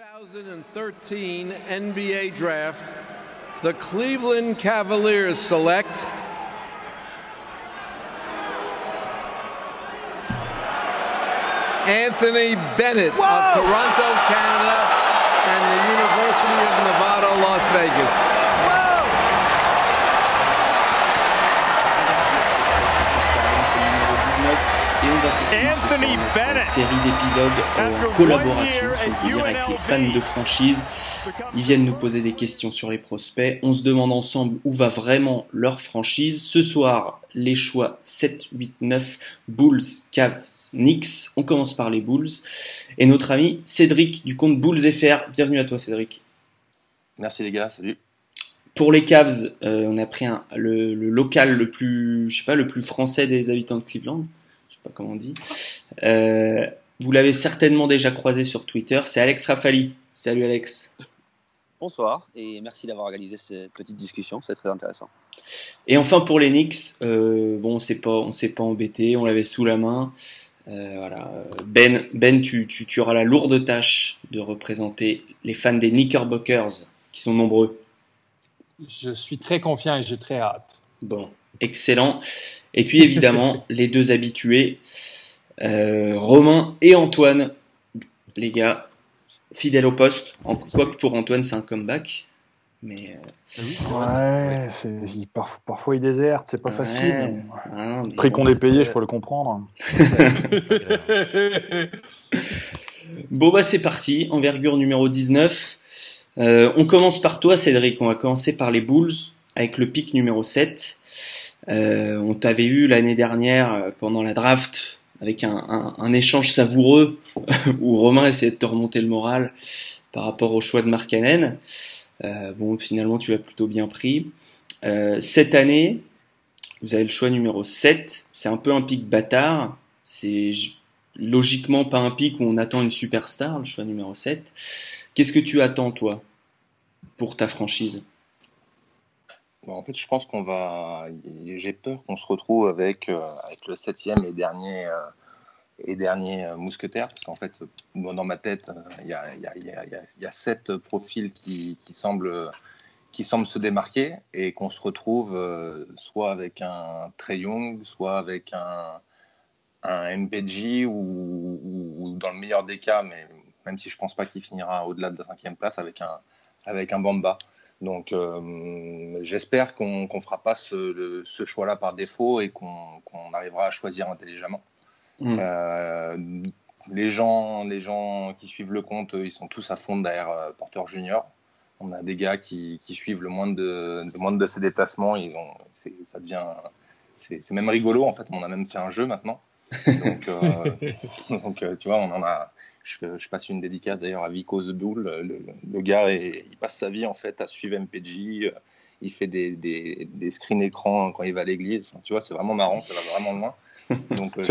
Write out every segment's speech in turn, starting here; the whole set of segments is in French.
2013 NBA Draft, the Cleveland Cavaliers select Anthony Bennett Whoa! of Toronto, Canada, and the University of Nevada, Las Vegas. Anthony Bennett. série d'épisodes en collaboration avec les fans de franchise. Ils viennent nous poser des questions sur les prospects. On se demande ensemble où va vraiment leur franchise. Ce soir, les choix 7, 8, 9, Bulls, Cavs, Knicks. On commence par les Bulls. Et notre ami Cédric du compte Bulls FR. Bienvenue à toi Cédric. Merci les gars, salut. Pour les Cavs, euh, on a pris le, le, local le plus, je sais pas, le plus français des habitants de Cleveland pas comment on dit. Euh, vous l'avez certainement déjà croisé sur Twitter, c'est Alex Rafali. Salut Alex. Bonsoir et merci d'avoir organisé cette petite discussion, c'est très intéressant. Et enfin pour les Knicks, euh, bon on s'est pas on s'est pas embêté, on l'avait sous la main. Euh, voilà. Ben, ben tu, tu, tu, auras la lourde tâche de représenter les fans des Knickerbockers, qui sont nombreux. Je suis très confiant et j'ai très hâte. Bon, excellent. Et puis évidemment, les deux habitués, euh, Romain et Antoine, les gars, fidèles au poste. En, quoi que pour Antoine, c'est un comeback. Mais euh, ouais, parfois, il déserte, c'est pas facile. Ah Prix qu'on est payé, je peux le comprendre. bon bah c'est parti, envergure numéro 19. Euh, on commence par toi Cédric, on va commencer par les Bulls avec le pic numéro 7. Euh, on t'avait eu l'année dernière euh, pendant la draft avec un, échange savoureux où Romain essayait de te remonter le moral par rapport au choix de Mark Cannon. Euh, bon, finalement, tu l'as plutôt bien pris. cette année, vous avez le choix numéro 7. C'est un peu un pic bâtard. C'est logiquement pas un pic où on attend une superstar, le choix numéro 7. Qu'est-ce que tu attends, toi, pour ta franchise? Bah, en fait, je pense qu'on va. J'ai peur qu'on se retrouve avec, euh, le septième et dernier, euh, et dernier euh, mousquetaire, parce qu'en fait, dans ma tête, il y a, sept profils qui, semblent, qui semblent se démarquer et qu'on se retrouve soit avec un Trey Young, soit avec un, un MPG ou, dans le meilleur des cas, mais même si je pense pas qu'il finira au-delà de la cinquième place, avec un, avec un Bamba. Donc euh, j'espère qu'on ne fera pas ce, choix-là par défaut et qu'on arrivera à choisir intelligemment. Mm. Euh, les, gens, les gens qui suivent le compte, ils sont tous à fond derrière euh, Porter Junior. On a des gars qui, suivent le moindre de, de, de ses déplacements. Ils ont, ça devient, c'est même rigolo en fait. On a même fait un jeu maintenant. Donc, donc tu vois, on en a, je, passe une dédicace d'ailleurs à Vico The Bull. Le, gars, il passe sa vie en fait à suivre MPG. Euh, il fait des, des, des screens écrans quand il va à l'église. Tu vois, c'est vraiment marrant, ça va vraiment loin. Donc, euh,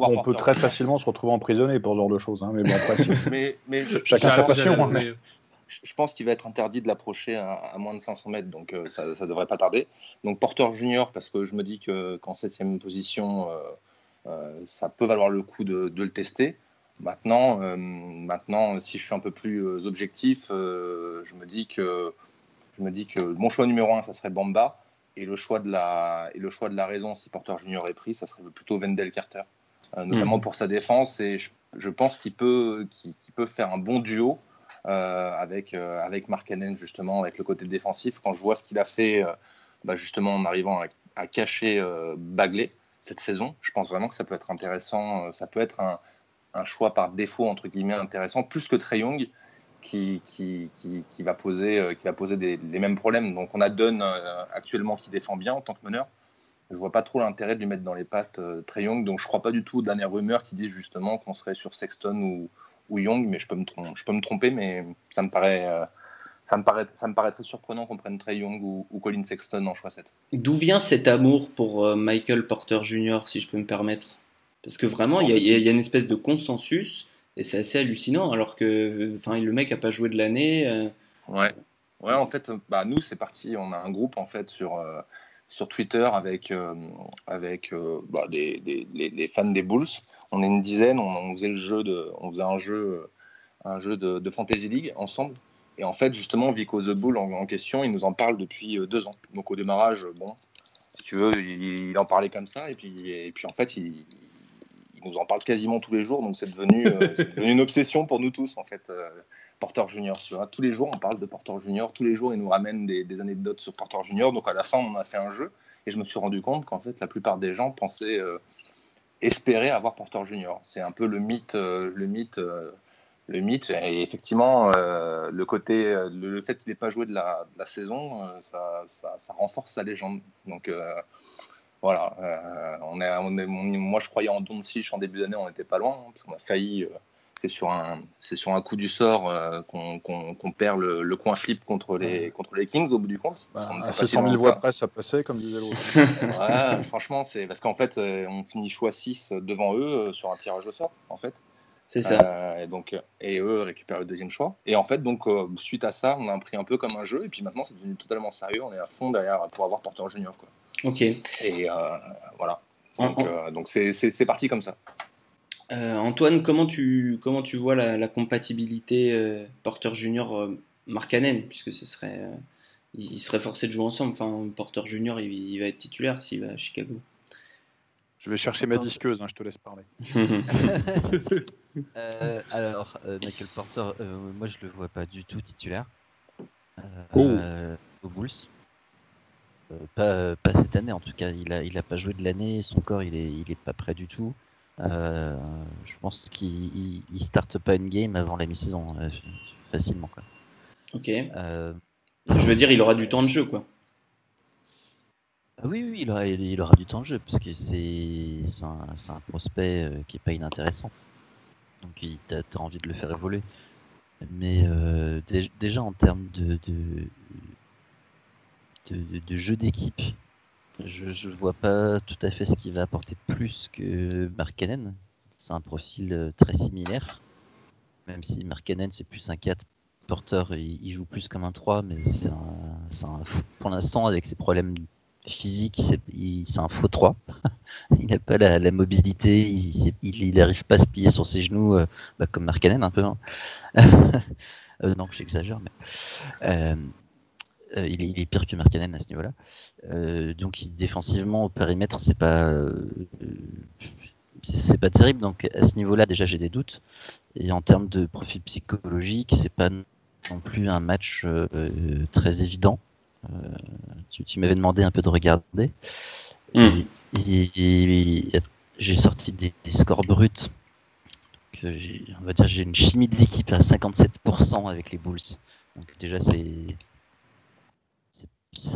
on, peut très facilement se retrouver emprisonné pour ce genre de choses. Hein, mais bon, après, mais, chacun sa passion. Hein, je pense qu'il va être interdit de l'approcher à, moins de 500 mètres, donc euh, ça ne devrait pas tarder. Donc Porter Junior, parce que je me dis qu'en septième position, ça peut valoir le coup de, de le tester. Maintenant, euh, maintenant, si je suis un peu plus euh, objectif, euh, je me dis que je me dis que mon choix numéro un, ça serait Bamba, et le choix de la et le choix de la raison, si Porter Junior est pris, ça serait plutôt Wendell Carter, notamment hmm. pour sa défense, et je, pense qu'il peut qu'il peut faire un bon duo avec avec Mark justement, avec le côté défensif. Quand je vois ce qu'il a fait, bah, justement en arrivant à, à cacher Bagley cette saison, je pense vraiment que ça peut être intéressant, ça peut être un un choix par défaut, entre guillemets, intéressant, plus que Trey Young, qui, qui, qui, va poser, euh, qui va poser les mêmes problèmes. Donc on a Dunn euh, actuellement qui défend bien en tant que meneur. Je vois pas trop l'intérêt de lui mettre dans les pattes euh, Trey Young. Donc je crois pas du tout aux dernières rumeurs qui disent justement qu'on serait sur Sexton ou, ou Young, mais je peux, me tromper, je peux me tromper, mais ça me paraît... ça me, paraît, ça me très surprenant qu'on prenne Trey Young ou, ou, Colin Sexton en choix 7. D'où vient cet amour pour Michael Porter Jr., si je peux me permettre? Parce que vraiment, il y, a une espèce de consensus, et c'est assez hallucinant, alors que le mec n'a pas joué de l'année. Euh. Ouais. ouais, en fait, bah, nous, c'est parti, on a un groupe en fait sur, euh, sur Twitter avec, euh, avec bah, des, des les, fans des Bulls. On est une dizaine, on, faisait le jeu de, on faisait un jeu un jeu de, Fantasy League ensemble. Et en fait, justement, Vico The Bull en, question, il nous en parle depuis deux ans. Donc au démarrage, bon, si tu veux, il, en parlait comme ça. Et puis, et puis en fait, il, nous en parle quasiment tous les jours. Donc c'est devenu, devenu, une obsession pour nous tous, en fait. Porter Junior. Tu vois. Tous les jours, on parle de Porter Junior. Tous les jours, il nous ramène des, des, anecdotes sur Porter Junior. Donc à la fin, on a fait un jeu. Et je me suis rendu compte qu'en fait, la plupart des gens pensaient euh, espérer avoir Porter Junior. C'est un peu le mythe, euh, le mythe, euh, le mythe. Et effectivement, le côté, le, fait qu'il n'ait pas joué de la, de la saison, ça, ça, ça, renforce sa légende. Donc voilà, on est, on est, moi je croyais en Doncic en début d'année, on n'était pas loin, hein, parce qu'on a failli c'est sur un c'est sur un coup du sort euh, qu'on perd le, coin flip contre les contre les Kings au bout du compte. Bah, à 100 000 voix près, ça passait comme disait l'autre. ouais, franchement, c'est parce qu'en fait, euh, on finit choix 6 devant eux euh, sur un tirage au sort, en fait. C'est ça. et donc et eux récupèrent le deuxième choix. Et en fait, donc suite à ça, on a pris un peu comme un jeu et puis maintenant c'est devenu totalement sérieux. On est à fond derrière pour avoir porteur junior quoi. Ok. Et voilà. Donc c'est parti comme ça. Euh, Antoine, comment tu, comment tu vois la, compatibilité euh, Porter Junior euh, Markkanen? Puisque ce serait il serait forcé de jouer ensemble. Enfin, Porter Junior, il, va être titulaire s'il va à Chicago. Je vais chercher ma disqueuse, hein, je te laisse parler. alors, Michael Porter, moi je le vois pas du tout titulaire oh. aux Bulls. Pas, pas, cette année en tout cas, il a, il a pas joué de l'année, son corps il est, il est pas prêt du tout. Euh, je pense qu'il ne starte pas une game avant la mi-saison, euh, facilement. Quoi. Ok. Euh, je veux dire, il aura du temps de jeu, quoi. Ah oui, oui, il aura, il aura du temps de jeu, parce que c'est un, un, prospect qui est pas inintéressant. Donc, tu as, envie de le faire évoluer. Mais déjà, en termes de, de, de, jeu d'équipe, je ne vois pas tout à fait ce qu'il va apporter de plus que Mark Cannon. C'est un profil euh, très similaire. Même si Mark Cannon, c'est plus un 4 porteur, il, joue plus comme un 3, mais c'est un, pour l'instant, avec ses problèmes physiques, c'est un faux 3. il n'a pas la, mobilité, il n'arrive pas à se plier sur ses genoux, euh, bah, comme Mark Cannon un peu. Hein. euh, non, j'exagère, mais. Il, est, pire que Markkanen à ce niveau-là. Euh, donc défensivement au périmètre, c'est pas euh, c'est pas terrible. Donc à ce niveau-là, déjà j'ai des doutes. Et en termes de profil psychologique, c'est pas non plus un match très évident. tu, m'avais demandé un peu de regarder. Hmm. j'ai sorti des, scores bruts. On va dire j'ai une chimie de l'équipe à 57% avec les Bulls. Donc déjà c'est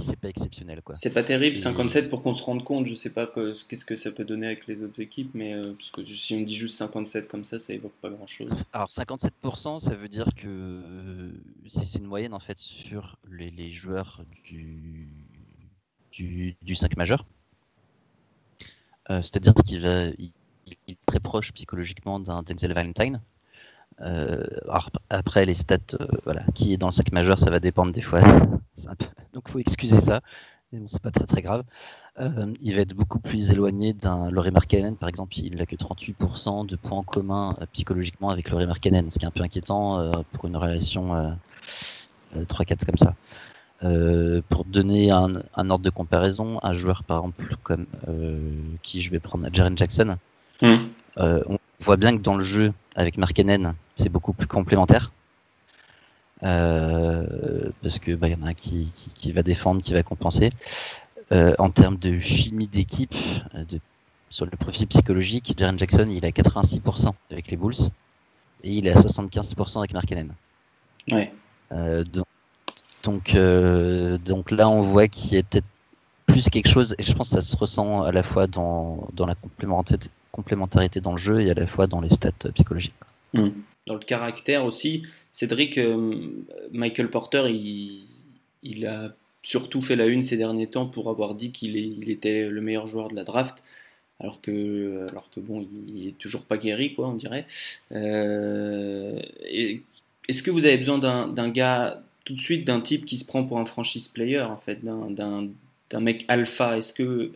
c'est pas exceptionnel quoi. C'est pas terrible, 57 pour qu'on se rende compte, je sais pas qu'est-ce que ça peut donner avec les autres équipes, mais euh, parce que si on dit juste 57 comme ça, ça évoque pas grand chose. Alors 57%, ça veut dire que euh, c'est une moyenne en fait sur les, joueurs du, du, 5 majeur. Euh, c'est-à-dire qu'il est très proche psychologiquement d'un Denzel Valentine. Euh, après, les stats, euh, voilà, qui est dans le 5 majeur, ça va dépendre des fois. Donc, faut excuser ça. Mais bon, c'est pas très très grave. Euh, il va être beaucoup plus éloigné d'un Laurie Markkanen, par exemple. Il n'a que 38% de points communs psychologiquement avec Laurie Markkanen, ce qui est un peu inquiétant pour une relation 3-4 comme ça. pour donner un, ordre de comparaison, un joueur par exemple comme qui je vais prendre, Jaren Jackson, hmm. on voit bien que dans le jeu avec Markkanen, c'est beaucoup plus complémentaire. Euh, parce que bah, y en a un qui, va défendre, qui va compenser. Euh, en termes de chimie d'équipe, euh, sur le profil psychologique, Jaren Jackson il est à 86% avec les Bulls et il est à 75% avec Markkanen. Ouais. donc, donc, là on voit qu'il y a peut-être plus quelque chose et je pense que ça se ressent à la fois dans, dans la complémentarité, complémentarité dans le jeu et à la fois dans les stats psychologiques. Hmm dans le caractère aussi. Cédric, euh, Michael Porter, il, a surtout fait la une ces derniers temps pour avoir dit qu'il il était le meilleur joueur de la draft. Alors que, alors que bon, il est toujours pas guéri, quoi, on dirait. Euh, est-ce que vous avez besoin d'un gars tout de suite d'un type qui se prend pour un franchise player, en fait, d'un d'un mec alpha. Est-ce que,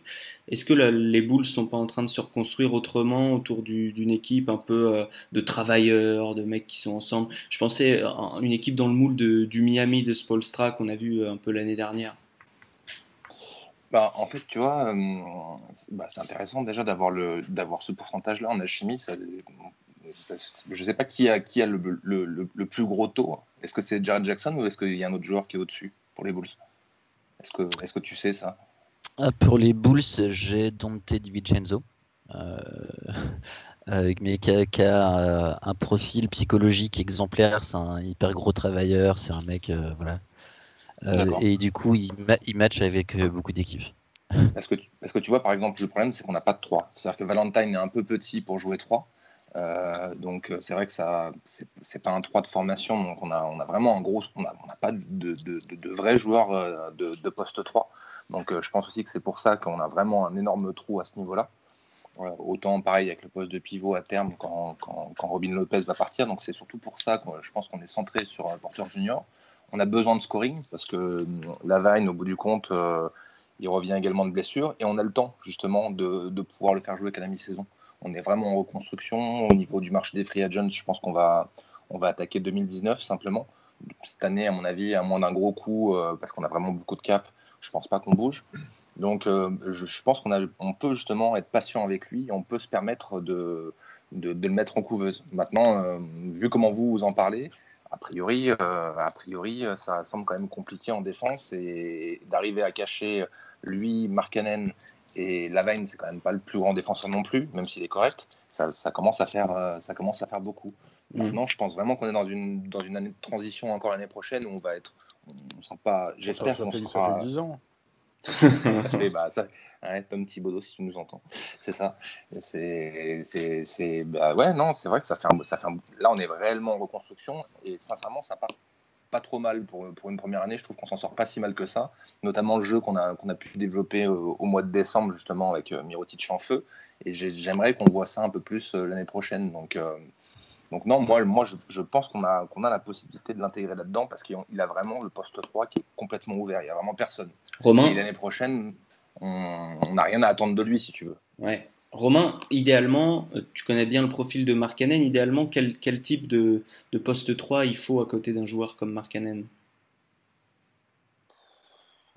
les Bulls sont pas en train de se reconstruire autrement autour d'une équipe un peu euh, de travailleurs, de mecs qui sont ensemble? Je pensais à une équipe dans le moule de, du Miami de Spolstra qu'on a vu un peu l'année dernière. Bah, en fait, tu vois, euh, bah, c'est intéressant déjà d'avoir ce pourcentage-là en alchimie. Je ne sais pas qui a, qui a le, le, le, plus gros taux. Est-ce que c'est Jared Jackson ou est-ce qu'il y a un autre joueur qui est au-dessus pour les Bulls? Est-ce que, est que tu sais ça? Ah, Pour les Bulls, j'ai Dante DiVincenzo. Euh, mais qui a, euh, un profil psychologique exemplaire, c'est un hyper gros travailleur, c'est un mec, euh, voilà. et du coup, il, il match avec beaucoup d'équipes. Parce que, parce que tu vois, par exemple, le problème, c'est qu'on n'a pas de 3. C'est-à-dire que Valentine est un peu petit pour jouer 3. Euh, donc euh, c'est vrai que ça c'est pas un 3 de formation, donc on a, on a vraiment un gros, on n'a pas de, de, de, vrais joueurs euh, de, poste 3. Donc je pense aussi que c'est pour ça qu'on a vraiment un énorme trou à ce niveau-là. autant pareil avec le poste de pivot à terme quand, quand, Robin Lopez va partir. Donc c'est surtout pour ça que je pense qu'on est centré sur un porteur junior. On a besoin de scoring parce que Lavine, au bout du compte, il revient également de blessure et on a le temps justement de pouvoir le faire jouer qu'à la mi-saison on est vraiment en reconstruction. Au niveau du marché des free agents, je pense qu'on va, attaquer 2019 simplement. Cette année, à mon avis, à moins d'un gros coup, euh, parce qu'on a vraiment beaucoup de cap, je pense pas qu'on bouge. Donc, euh, je, pense qu'on on peut justement être patient avec lui. On peut se permettre de, le mettre en couveuse. Maintenant, euh, vu comment vous, vous en parlez, a priori, a priori, ça semble quand même compliqué en défense et d'arriver à cacher lui, Markkanen et Lavine, c'est quand même pas le plus grand défenseur non plus, même s'il est correct. Ça, commence à faire, euh, ça commence à faire beaucoup. Mm. Maintenant, je pense vraiment qu'on est dans une, dans une année de transition encore l'année prochaine où on va être. On sent pas. J'espère qu'on sera. Ça fait 10 ans. ça fait, bah, ça, un Tom Thibodeau, si tu nous entends. C'est ça. C'est, c'est, bah, ouais, non, c'est vrai que ça fait, un, ça fait un, là, on est réellement en reconstruction et sincèrement, ça part pas trop mal pour, pour une première année. Je trouve qu'on s'en sort pas si mal que ça, notamment le jeu qu'on a, qu'on a pu développer au, mois de décembre justement avec euh, Mirotic en feu. Et j'aimerais qu'on voit ça un peu plus euh, l'année prochaine. Donc, euh, donc non, moi, moi je, je pense qu'on a, qu'on a la possibilité de l'intégrer là-dedans parce qu'il a vraiment le poste 3 qui est complètement ouvert. Il n'y a vraiment personne. Romain Et l'année prochaine, on n'a rien à attendre de lui si tu veux. Ouais. Romain, idéalement, euh, tu connais bien le profil de Markkanen, idéalement, quel, quel type de, de, poste 3 il faut à côté d'un joueur comme Markkanen?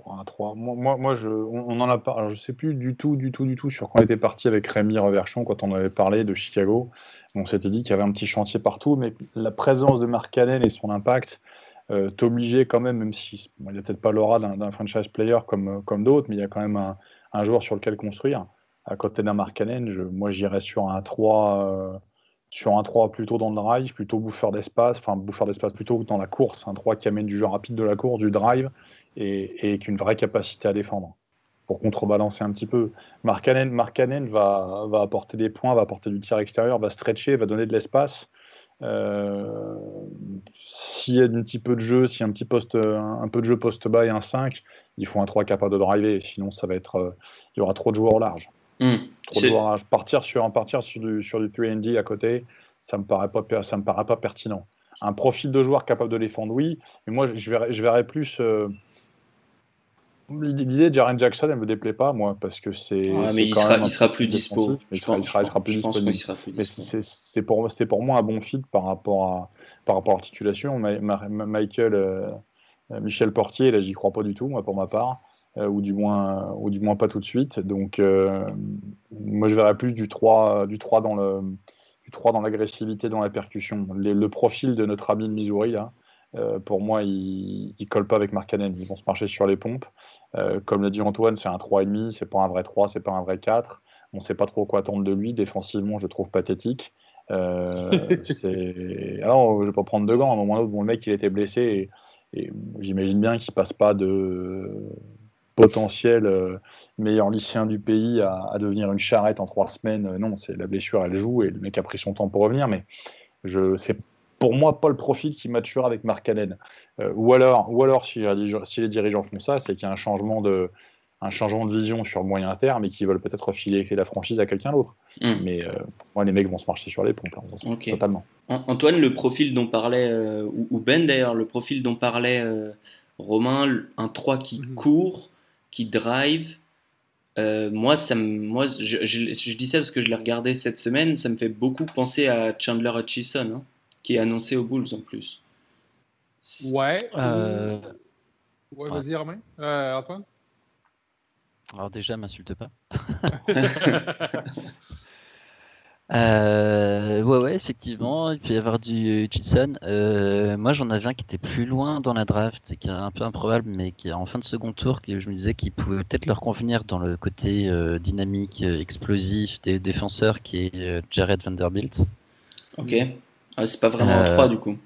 Un 3. Moi, moi, je, on, en a pas. je sais plus du tout, du tout, du tout sur quand on était parti avec Rémi Reverchon quand on avait parlé de Chicago. On s'était dit qu'il y avait un petit chantier partout, mais la présence de Mark Cannon et son impact euh, t'obligeait quand même, même si il n'y a peut-être pas l'aura d'un franchise player comme, comme d'autres, mais il y a quand même un, un joueur sur lequel construire à côté d'un Markkanen, moi j'irais sur un 3 euh, sur un 3 plutôt dans le drive, plutôt bouffeur d'espace, enfin bouffeur d'espace plutôt dans la course, un 3 qui amène du jeu rapide de la course, du drive et, et une vraie capacité à défendre pour contrebalancer un petit peu. Markkanen, Markkanen va, va apporter des points, va apporter du tir extérieur, va stretcher, va donner de l'espace. Euh, s'il y a un petit peu de jeu, s'il y a un petit poste, un, peu de jeu poste bas et un 5, il faut un 3 capable de driver, sinon ça va être, euh, il y aura trop de joueurs au large. Hmm. partir sur, partir sur du, sur du 3D à côté, ça me paraît pas, ça me paraît pas pertinent. Un profil de joueur capable de défendre, oui, mais moi je verrais, je verrais plus. Euh, l'idée de Jaren Jackson, elle me déplaît pas, moi, parce que c'est. mais il sera, il sera, plus dispo. Il sera, plus disponible. c'est pour, pour moi un bon fit par rapport à, par rapport à l'articulation. Michael, euh, Michel Portier, là, j'y crois pas du tout, moi, pour ma part. Euh, ou, du moins, ou du moins pas tout de suite. Donc, euh, moi, je verrais plus du 3, du 3 dans le du 3 dans l'agressivité, dans la percussion. le profil de notre ami de Missouri, euh, pour moi, il ne colle pas avec Mark Cannon. Ils vont se marcher sur les pompes. Comme l'a dit Antoine, c'est un 3,5, c'est pas un vrai 3, c'est pas un vrai 4. On ne sait pas trop quoi attendre de lui. Défensivement, je trouve pathétique. Alors, je ne vais pas prendre de gants. À un moment donné, le mec, il était blessé et, et j'imagine bien qu'il passe pas de potentiel euh, meilleur lycéen du pays à, devenir une charrette en trois semaines. Euh, non, c'est la blessure, elle joue et le mec a pris son temps pour revenir. Mais je, c'est pour moi pas le profil qui matchera avec Mark Allen. Euh, ou alors, ou alors si, les dirigeants font ça, c'est qu'il y a un changement de un changement de vision sur le moyen terme et qu'ils veulent peut-être filer la franchise à quelqu'un d'autre. Hmm. Mais pour moi, les mecs vont se marcher sur les pompes, hein, totalement. Antoine, le profil dont parlait, ou Ben d'ailleurs, le profil dont parlait Romain, un 3 qui mhm. court, qui drive. Euh, moi, ça moi je, je, dis ça parce que je l'ai regardé cette semaine. Ça me fait beaucoup penser à Chandler Hutchison, hein, qui est annoncé aux Bulls en plus. Ouais. Euh... Ouais, vas-y, Romain. Euh, Antoine? Alors, déjà, m'insulte pas. Euh, ouais, ouais, effectivement, il peut y avoir du Hutchinson. Euh, moi, j'en avais un qui était plus loin dans la draft et qui est un peu improbable, mais qui est en fin de second tour, que je me disais qu'il pouvait peut-être leur convenir dans le côté euh, dynamique, explosif des défenseurs, qui est Jared Vanderbilt. Ok. Ah, c'est pas vraiment un 3 du coup.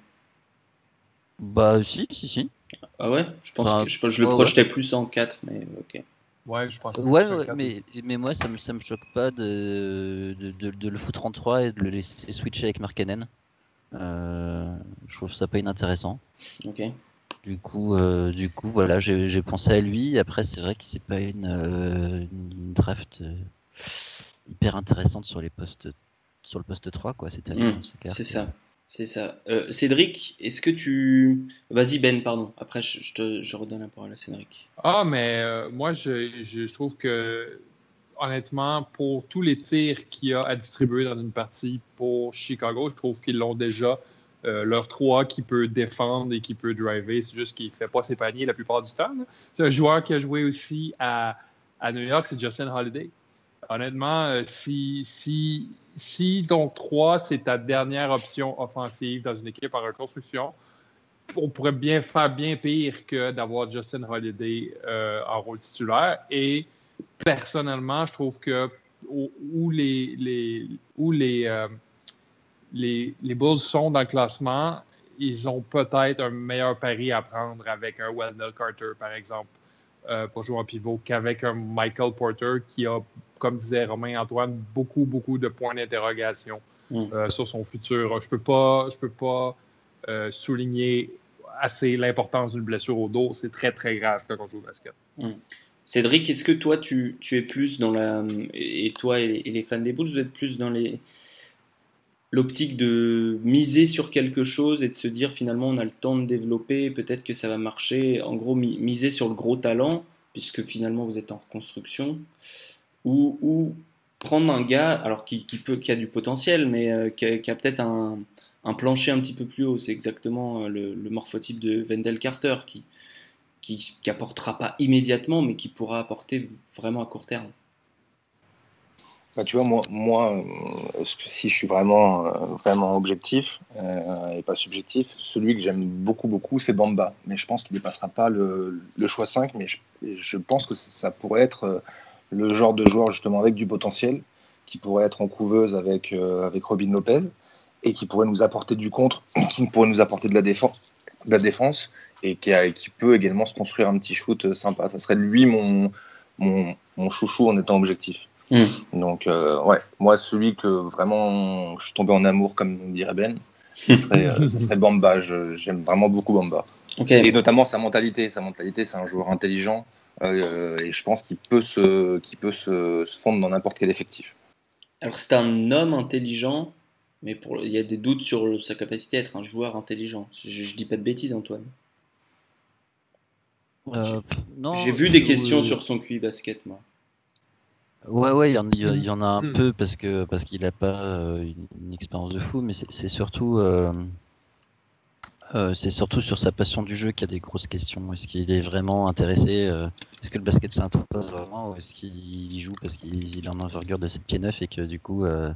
Bah, si, si, si. Ah ouais? Je pense que je, le projetais plus en 4, mais ok. Ouais, je pense. Ouais, mais, mais moi, ça me, ça me choque pas de, de, de, le foutre en 3 et de le laisser switcher avec Markkanen. Euh, je trouve ça pas inintéressant. Ok. Du coup, euh, du coup, voilà, j'ai pensé à lui. Après, c'est vrai que c'est pas une, euh, une draft euh, hyper intéressante sur les postes, sur le poste 3, quoi. Cette année. Mmh, c'est ça. C'est ça. Euh, Cédric, est-ce que tu... Vas-y Ben, pardon. Après, je, te, je redonne la parole à Cédric. Ah, mais euh, moi, je, je, trouve que, honnêtement, pour tous les tirs qu'il y a à distribuer dans une partie pour Chicago, je trouve qu'ils l'ont déjà. Euh, leur 3 qui peut défendre et qui peut driver. C'est juste qu'il ne fait pas ses paniers la plupart du temps. C'est un joueur qui a joué aussi à, à New York, c'est Justin Holiday. Honnêtement, si, si si donc 3, c'est ta dernière option offensive dans une équipe en reconstruction, on pourrait bien faire bien pire que d'avoir Justin Holiday euh, en rôle titulaire. Et personnellement, je trouve que où, les, où les, euh, les, Bulls sont dans le classement, ils ont peut-être un meilleur pari à prendre avec un Wendell Carter, par exemple, euh, pour jouer en pivot, qu'avec un Michael Porter qui a comme disait Romain Antoine, beaucoup, beaucoup de points d'interrogation mm. euh, sur son futur. Je peux pas, je peux pas euh, souligner assez l'importance d'une blessure au dos. C'est très, très grave quand on joue au basket. Mm. Cédric, est-ce que toi, tu, tu, es plus dans la. Et toi et, les fans des Bulls, vous êtes plus dans les l'optique de miser sur quelque chose et de se dire finalement on a le temps de développer, peut-être que ça va marcher. En gros, miser sur le gros talent, puisque finalement vous êtes en reconstruction ou, prendre un gars, alors qui, qui a du potentiel, mais euh, qui a, peut-être un, plancher un petit peu plus haut. C'est exactement euh, le, morphotype de Wendell Carter, qui, qui, apportera pas immédiatement, mais qui pourra apporter vraiment à court terme. Bah, tu vois, moi, moi euh, si je suis vraiment, vraiment objectif et pas subjectif, celui que j'aime beaucoup, beaucoup, c'est Bamba. Mais je pense qu'il ne dépassera pas le, choix 5, mais je, pense que ça pourrait être le genre de joueur justement avec du potentiel, qui pourrait être en couveuse avec, euh, avec Robin Lopez, et qui pourrait nous apporter du contre, qui pourrait nous apporter de la défense, de la défense et qui, a, qui peut également se construire un petit shoot euh, sympa. Ça serait lui mon, mon, mon chouchou en étant objectif. Hmm. Donc, euh, ouais, moi, celui que vraiment je suis tombé en amour, comme dirait Ben, ce serait, serait Bamba. J'aime vraiment beaucoup Bamba. Et notamment sa mentalité. Sa mentalité, c'est un joueur intelligent euh, et je pense qu'il peut, se, peut se, fondre dans n'importe quel effectif. Alors c'est un homme intelligent, mais pour, il y a des doutes sur sa capacité à être un joueur intelligent. Je, je dis pas de bêtises, Antoine. Euh, J'ai vu des questions sur son QI basket, moi. Ouais, ouais, il y, en, a un hmm. peu parce que parce qu'il n'a pas euh, une, expérience de fou, mais c'est surtout euh, c'est surtout sur sa passion du jeu qu'il y a des grosses questions. Est-ce qu'il est vraiment intéressé euh, Est-ce que le basket s'intéresse vraiment Ou est-ce qu'il y joue parce qu'il a un envergure de 7 pieds 9 et que du coup euh,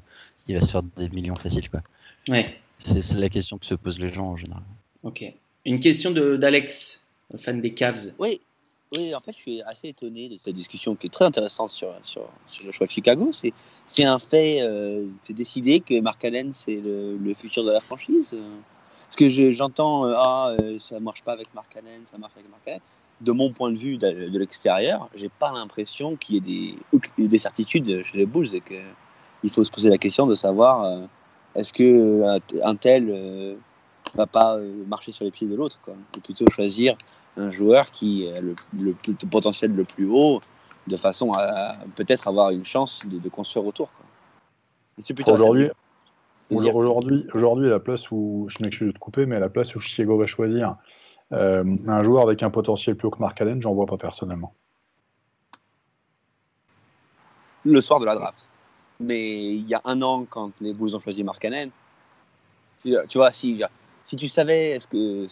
il va se faire des millions faciles quoi. Ouais. C'est la question que se posent les gens en général. Ok. Une question d'Alex, fan des Cavs. Oui. Oui, en fait, je suis assez étonné de cette discussion qui est très intéressante sur, sur, sur le choix de Chicago. C'est un fait, c'est décidé que Mark Allen, c'est le, le, futur de la franchise. Parce que j'entends, euh, ah, euh, ça marche pas avec Mark Cannon, ça marche avec Mark Cannon. De mon point de vue de, de l'extérieur, j'ai pas l'impression qu'il y ait des, des, certitudes chez les Bulls et qu'il faut se poser la question de savoir euh, est-ce que un tel va pas marcher sur les pieds de l'autre. Et plutôt choisir un joueur qui a le, le, potentiel le plus haut de façon à, peut-être avoir une chance de, construire autour. Aujourd'hui, Aujourd'hui, aujourd'hui, la place où, je m'excuse de te couper, mais la place où Chicago va choisir euh, un joueur avec un potentiel plus haut que Mark Allen, j'en vois pas personnellement. le soir de la draft. Mais il y a un an, quand les Bulls ont choisi Mark Cannon, tu vois, si, si tu savais est-ce que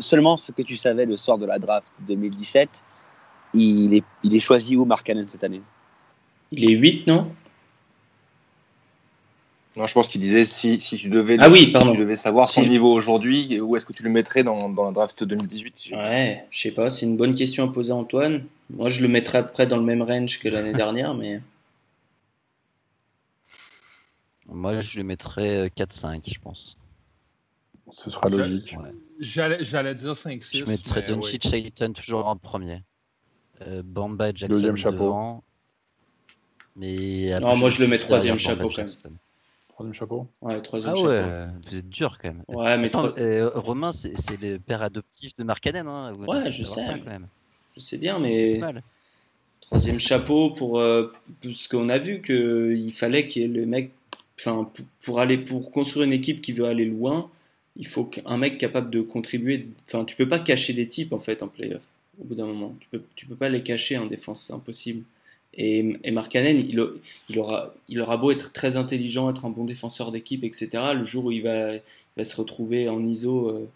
seulement ce que tu savais le soir de la draft 2017, il est, il est choisi où Mark Cannon cette année? Il est 8, non? Non, je pense qu'il disait si, si, tu devais, ah oui, si tu devais savoir son niveau aujourd'hui, où est-ce que tu le mettrais dans, dans la draft 2018 Ouais, je sais pas, c'est une bonne question à poser à Antoine. Moi, je le mettrais après dans le même range que l'année dernière, mais. Moi, je le mettrais 4-5, je pense. Ce sera logique. J'allais dire 5-6. Je mettrais Doncic oui. toujours en premier. Euh, Bamba Jackson Deuxième chapeau. Devant. Mais non, moi je le mets troisième chapeau quand même. Troisième chapeau Ouais, troisième ah chapeau. ouais, vous êtes dur quand même. Ouais, mais euh, Romain, c'est le père adoptif de Mark Hein. ouais, je sais. quand même. Je sais bien, mais. Troisième chapeau pour euh, ce qu'on a vu qu'il fallait qu'il y ait le mec. Enfin, pour aller pour construire une équipe qui veut aller loin, il faut qu'un mec capable de contribuer. Enfin, tu peux pas cacher des types en fait en playoff. Au bout d'un moment, tu peux, tu peux pas les cacher en défense, c'est impossible. Et, et Mark Cannon, il, il, aura, il aura beau être très intelligent, être un bon défenseur d'équipe, etc. Le jour où il va, il va se retrouver en ISO euh,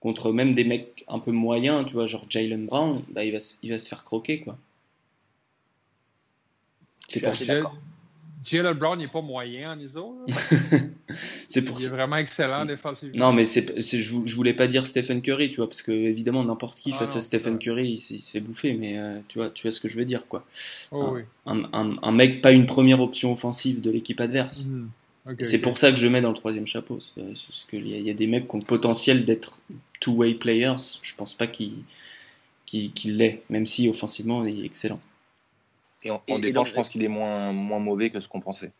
contre même des mecs un peu moyens, tu vois, genre Jalen Brown, bah, il, va, il va se faire croquer, quoi. C'est pour ça. Jalen Brown n'est pas moyen en ISO. c'est pour il est vraiment excellent défensivement. Non, mais c'est, je, je voulais pas dire Stephen Curry, tu vois, parce que évidemment n'importe qui ah face à Stephen Curry, il, se fait bouffer, mais euh, tu vois, tu vois ce que je veux dire, quoi. Oh, un, un, un, mec, pas une première option offensive de l'équipe adverse. Mhm. c'est pour ça que je mets dans le troisième chapeau, parce qu'il y, y, a des mecs qui ont le potentiel d'être two-way players. Je pense pas qu'il, qu'il, l'est, même si offensivement il est excellent. Et en, défense, je pense qu'il est moins, moins mauvais que ce qu'on pensait.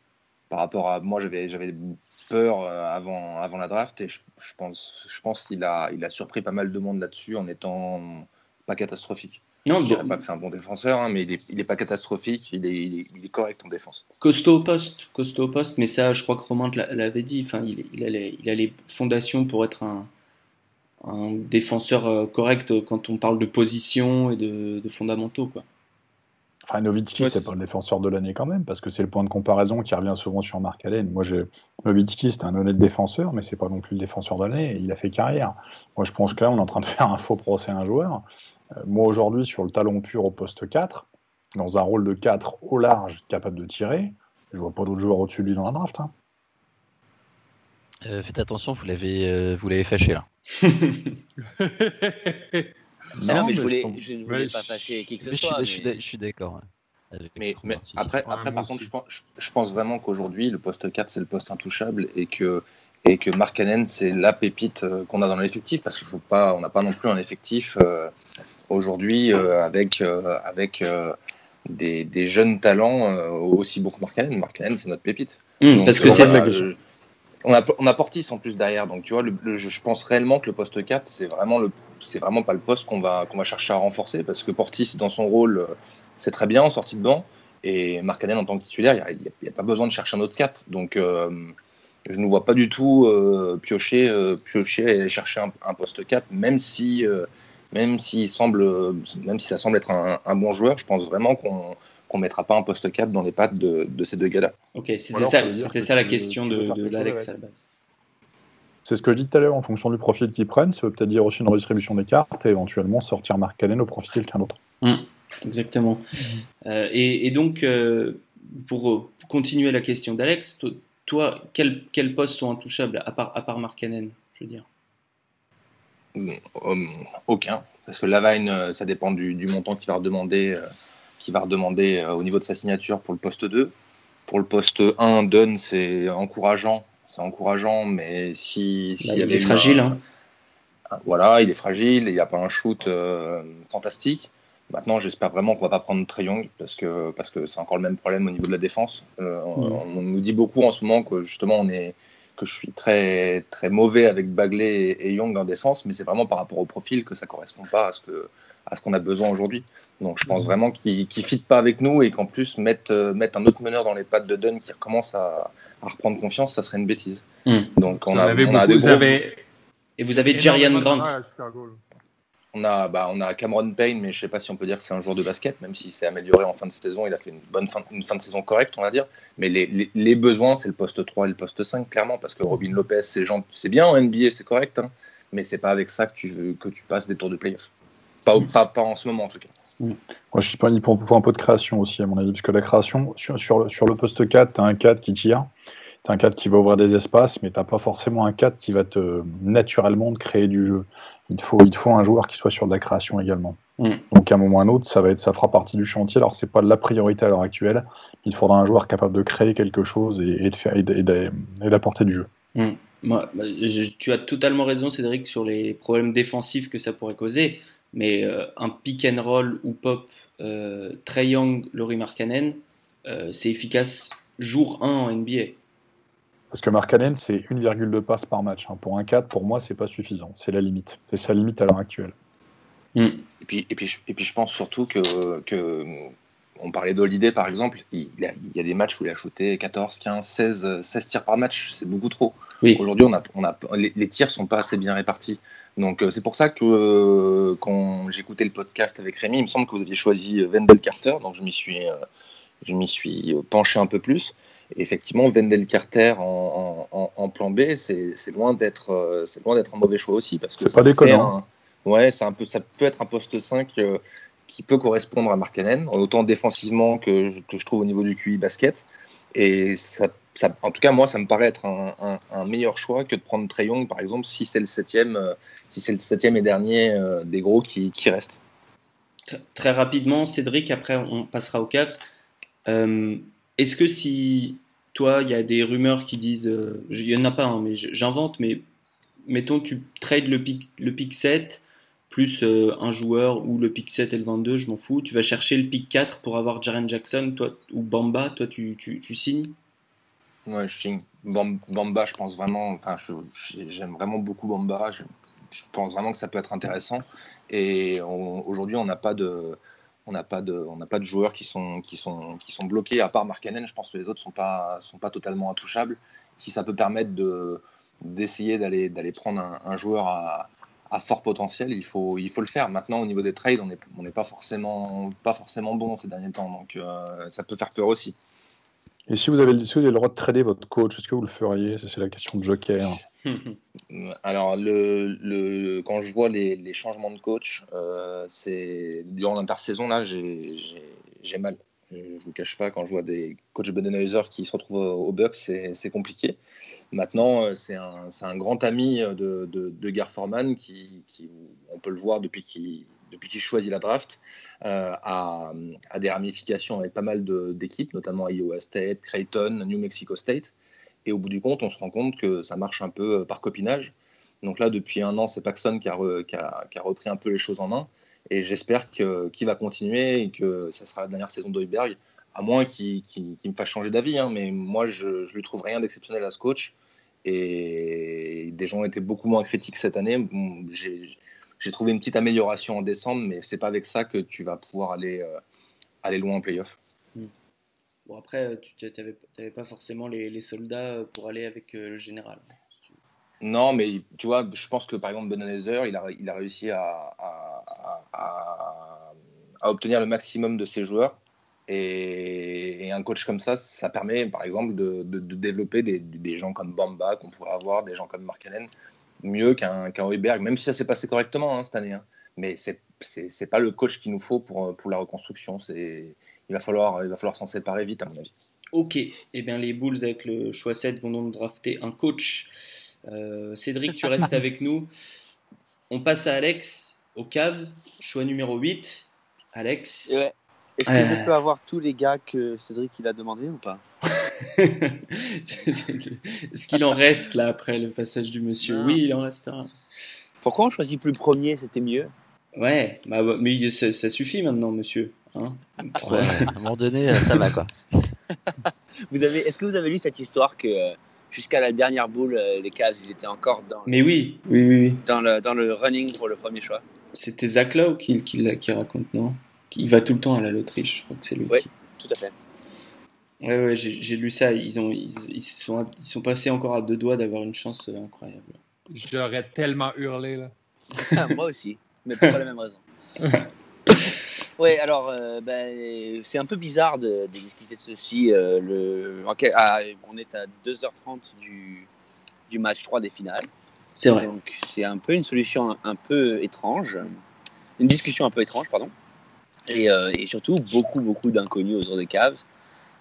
Par rapport à moi, j'avais, peur euh, avant, avant la draft et je, pense, je pense qu'il a, il a surpris pas mal de monde là-dessus en étant pas catastrophique. Non, je dirais pas que c'est un bon défenseur, hein, mais il est, il est, pas catastrophique, il est, il est, correct en défense. Costaud au poste, costaud au poste, mais ça, je crois que Romain l'avait dit. Enfin, il, il, a les, il a les fondations pour être un, un défenseur euh, correct quand on parle de position et de, de fondamentaux, quoi. Enfin, Novitski, c'est pas le défenseur de l'année quand même, parce que c'est le point de comparaison qui revient souvent sur Marc Allen. Moi, Novitski, c'est un honnête défenseur, mais c'est pas non plus le défenseur de l'année. Il a fait carrière. Moi, je pense que là, on est en train de faire un faux procès à un joueur. Euh, moi, aujourd'hui, sur le talon pur au poste 4, dans un rôle de 4 au large, capable de tirer, je vois pas d'autres joueurs au-dessus de lui dans la draft. Hein. Euh, faites attention, vous l'avez, euh, vous l'avez fâché là. Non, mais, je, voulais, je, ne voulais pas fâcher qui que ce soit. Je, suis d'accord. Mais, mais après, après par contre, je pense, je pense vraiment qu'aujourd'hui, le poste 4, c'est le poste intouchable et que, et que Mark Cannon, c'est la pépite euh, qu'on a dans l'effectif parce qu'il faut pas, on n'a pas non plus un effectif euh, aujourd'hui euh, avec, avec des, des, jeunes talents aussi bons que Mark Cannon. Mark Cannon, c'est notre pépite. Mmh, parce que c'est on a, Portis en plus derrière, donc tu vois, je pense réellement que le poste 4, c'est vraiment vraiment pas le poste qu'on va, chercher à renforcer parce que Portis, dans son rôle, c'est très bien en sortie de banc. Et Marcanen en tant que titulaire, il n'y a, pas besoin de chercher un autre 4. Donc, euh, je ne vois pas du tout euh, piocher, euh, piocher et aller chercher un, poste 4, même si, même si ça semble être un, bon joueur. Je pense vraiment qu'on qu'on mettra pas un poste 4 dans les pattes de, de ces deux gars-là. Ok, c'était ça, ça la question de, de l'Alex à la base. C'est ce que je dis tout à l'heure, en fonction du profil qu'ils prennent, ça veut peut-être dire aussi une redistribution des cartes et éventuellement sortir Mark Cannon au profit de quelqu'un d'autre. Hum, exactement. Mmh. Euh, et, donc, euh, pour, continuer la question d'Alex, toi, quels quel postes sont intouchables, à part, à part Mark Cannon, je veux dire? Hum, Aucun, parce que Lavine, euh, ça dépend du, du montant qu'il va redemander, qui va redemander au niveau de sa signature pour le poste 2. Pour le poste 1, Dunn, c'est encourageant c'est encourageant, mais si, bah, il est fragile. Hein. Voilà, il est fragile, il n'y a pas un shoot euh, fantastique. Maintenant, j'espère vraiment qu'on va pas prendre Trey Young parce que parce que c'est encore le même problème au niveau de la défense. Euh, on, nous dit beaucoup en ce moment que justement on est que je suis très très mauvais avec Bagley et, Young en défense, mais c'est vraiment par rapport au profil que ça correspond pas à ce que à ce qu'on a besoin aujourd'hui. Donc je pense vraiment qu'il ne fit pas avec nous et qu'en plus mettre euh, mettre un autre meneur dans les pattes de Dunn qui recommence à à reprendre confiance, ça serait une bêtise. Hmm. Donc on a, on a des Et vous avez Jerian Grant. On a, bah, on a Cameron Payne, mais je ne sais pas si on peut dire que c'est un joueur de basket, même s'il s'est amélioré en fin de saison. Il a fait une bonne fin, une fin de saison correcte, on va dire. Mais les, les, besoins, c'est le poste 3 et le poste 5, clairement, parce que Robin Lopez, c'est bien en NBA, c'est correct, hein, mais c'est pas avec ça que tu, veux, que tu passes des tours de playoff. Pas, pas, pas, en ce moment, en tout cas. Moi, je suis pas pour, pour un peu de création aussi, à mon avis, parce que la création, sur, sur, sur le poste 4, tu as un 4 qui tire tu as un cadre qui va ouvrir des espaces, mais tu n'as pas forcément un cadre qui va te naturellement te créer du jeu. Il faut, il faut un joueur qui soit sur de la création également. Mm. Donc à un moment ou à un autre, ça, va être, ça fera partie du chantier. Alors c'est pas la priorité à l'heure actuelle. Il faudra un joueur capable de créer quelque chose et, de faire, et d'apporter du jeu. Mm. Moi, bah, tu as totalement raison, Cédric, sur les problèmes défensifs que ça pourrait causer. Mais euh, un pick and roll ou pop euh, Trey Young, Laurie Markkanen, euh, c'est efficace jour 1 en NBA. Parce que Markkanen, c'est 1,2 passes par match. Hein. Pour un 4, pour moi, c'est pas suffisant. C'est la limite. C'est sa limite à l'heure actuelle. Mm. Et, puis, et, puis, et puis je pense surtout que, que on parlait d'Holiday par exemple, il, y a des matchs où il a shooté 14, 15, 16, 16 tirs par match, c'est beaucoup trop. Aujourd'hui, on a, on a, les, les, tirs sont pas assez bien répartis. Donc euh, c'est pour ça que euh, quand j'écoutais le podcast avec Rémi, il me semble que vous aviez choisi Wendell Carter, donc je m'y suis, euh, je m'y suis penché un peu plus effectivement, Wendell Carter en, plan B, c'est loin d'être euh, c'est loin d'être un mauvais choix aussi parce que c'est pas déconnant. ouais, c'est un peu ça peut être un poste 5 euh, qui peut correspondre à Markkanen, autant défensivement que je, je, trouve au niveau du QI basket. Et en tout cas, moi, ça me paraît être un, meilleur choix que de prendre Trey Young, par exemple, si c'est le septième, euh, si c'est le septième et dernier des gros qui, qui restent. Très rapidement, Cédric, après on passera aux Cavs. Est-ce que si toi, il y a des rumeurs qui disent, euh, il n'y en a pas, hein, mais j'invente, mais mettons, tu trades le pick, le pick 7 plus euh, un joueur ou le pick 7 et le 22, je m'en fous. Tu vas chercher le pick 4 pour avoir Jaren Jackson toi, ou Bamba, toi, tu, tu, signes? Ouais, je signe. Bamba, je pense vraiment, enfin, j'aime vraiment beaucoup Bamba. Je, je, pense vraiment que ça peut être intéressant. Et aujourd'hui, on n'a pas de on n'a pas de, on n'a pas de joueurs qui sont, qui sont, qui sont bloqués à part Markkanen. Je pense que les autres sont pas, sont pas totalement intouchables. Si ça peut permettre de, d'essayer d'aller, d'aller prendre un, joueur à, à, fort potentiel, il faut, il faut le faire. Maintenant, au niveau des trades, on n'est on pas forcément, pas forcément bon ces derniers temps, donc euh, ça peut faire peur aussi. Et si vous avez, si vous avez le droit de trader votre coach, est-ce que vous le feriez? C'est la question de Joker. Alors, le, quand je vois les, changements de coach, euh, c'est durant l'intersaison, là, j'ai mal. Je ne vous cache pas, quand je vois des coachs Budenholzer qui se retrouvent au Bucks, c'est compliqué. Maintenant, euh, c'est un, grand ami de, de, de Gar Forman qui, on peut le voir depuis qu'il choisit la draft, euh, a, a, des ramifications avec pas mal d'équipes, notamment Iowa State, Creighton, New Mexico State. Et au bout du compte, on se rend compte que ça marche un peu euh, par copinage. Donc là, depuis un an, c'est Paxson qui a, qui, a, repris un peu les choses en main. Et j'espère qu'il va continuer et que ça sera la dernière saison d'Oiberg, à moins qu'il me fasse changer d'avis. Hein. mais moi, je ne lui trouve rien d'exceptionnel à ce coach. Et des gens étaient beaucoup moins critiques cette année. J'ai trouvé une petite amélioration en décembre, mais c'est pas avec ça que tu vas pouvoir aller, euh, aller loin en playoff. Bon, après, tu n'avais pas forcément les, soldats pour aller avec euh, le général. Non, mais tu vois, je pense que par exemple, Benanezer, il a, il a réussi à, obtenir le maximum de ses joueurs. Et, un coach comme ça, ça permet par exemple de, développer des, gens comme Bamba qu'on pourrait avoir, des gens comme Mark Allen, mieux qu'un qu même si ça s'est passé correctement hein, cette année. Hein. Mais c'est n'est pas le coach qu'il nous faut pour, la reconstruction. Il va falloir, falloir s'en séparer vite, à mon avis. Ok, eh bien les Bulls avec le choix 7 vont donc drafter un coach. Euh, Cédric, tu restes avec nous. On passe à Alex, aux Cavs, choix numéro 8. Alex. Est-ce que je peux avoir tous les gars que Cédric il a demandé ou pas? Est-ce qu'il en reste là après le passage du monsieur? Oui, il en reste un. Pourquoi on choisit plus le premier? C'était mieux Ouais, bah, mais ça suffit maintenant, monsieur. Hein? À un moment donné, euh, ça va quoi. vous avez, est-ce que vous avez lu cette histoire que euh, jusqu'à la dernière boule, euh, les Cavs, ils étaient encore dans. Mais oui, oui, oui, Dans le dans le running pour le premier choix. C'était Zach Lowe qui, qui, qui, raconte, non? Il va tout le temps à l'Autriche, je crois que c'est lui. Oui, tout à fait. Ouais, ouais, j'ai lu ça. Ils ont, ils, ils, sont, ils sont passés encore à deux doigts d'avoir une chance incroyable. J'aurais tellement hurlé là. Moi aussi. mais pas pour la même raison. Oui, alors euh, ben, c'est un peu bizarre de, discuter de ceci. Euh, le, on est à 2h30 du, du match 3 des finales. C'est vrai. Donc c'est un peu une solution un, peu étrange, une discussion un peu étrange, pardon. Et, euh, et surtout beaucoup, beaucoup d'inconnus autour des Cavs,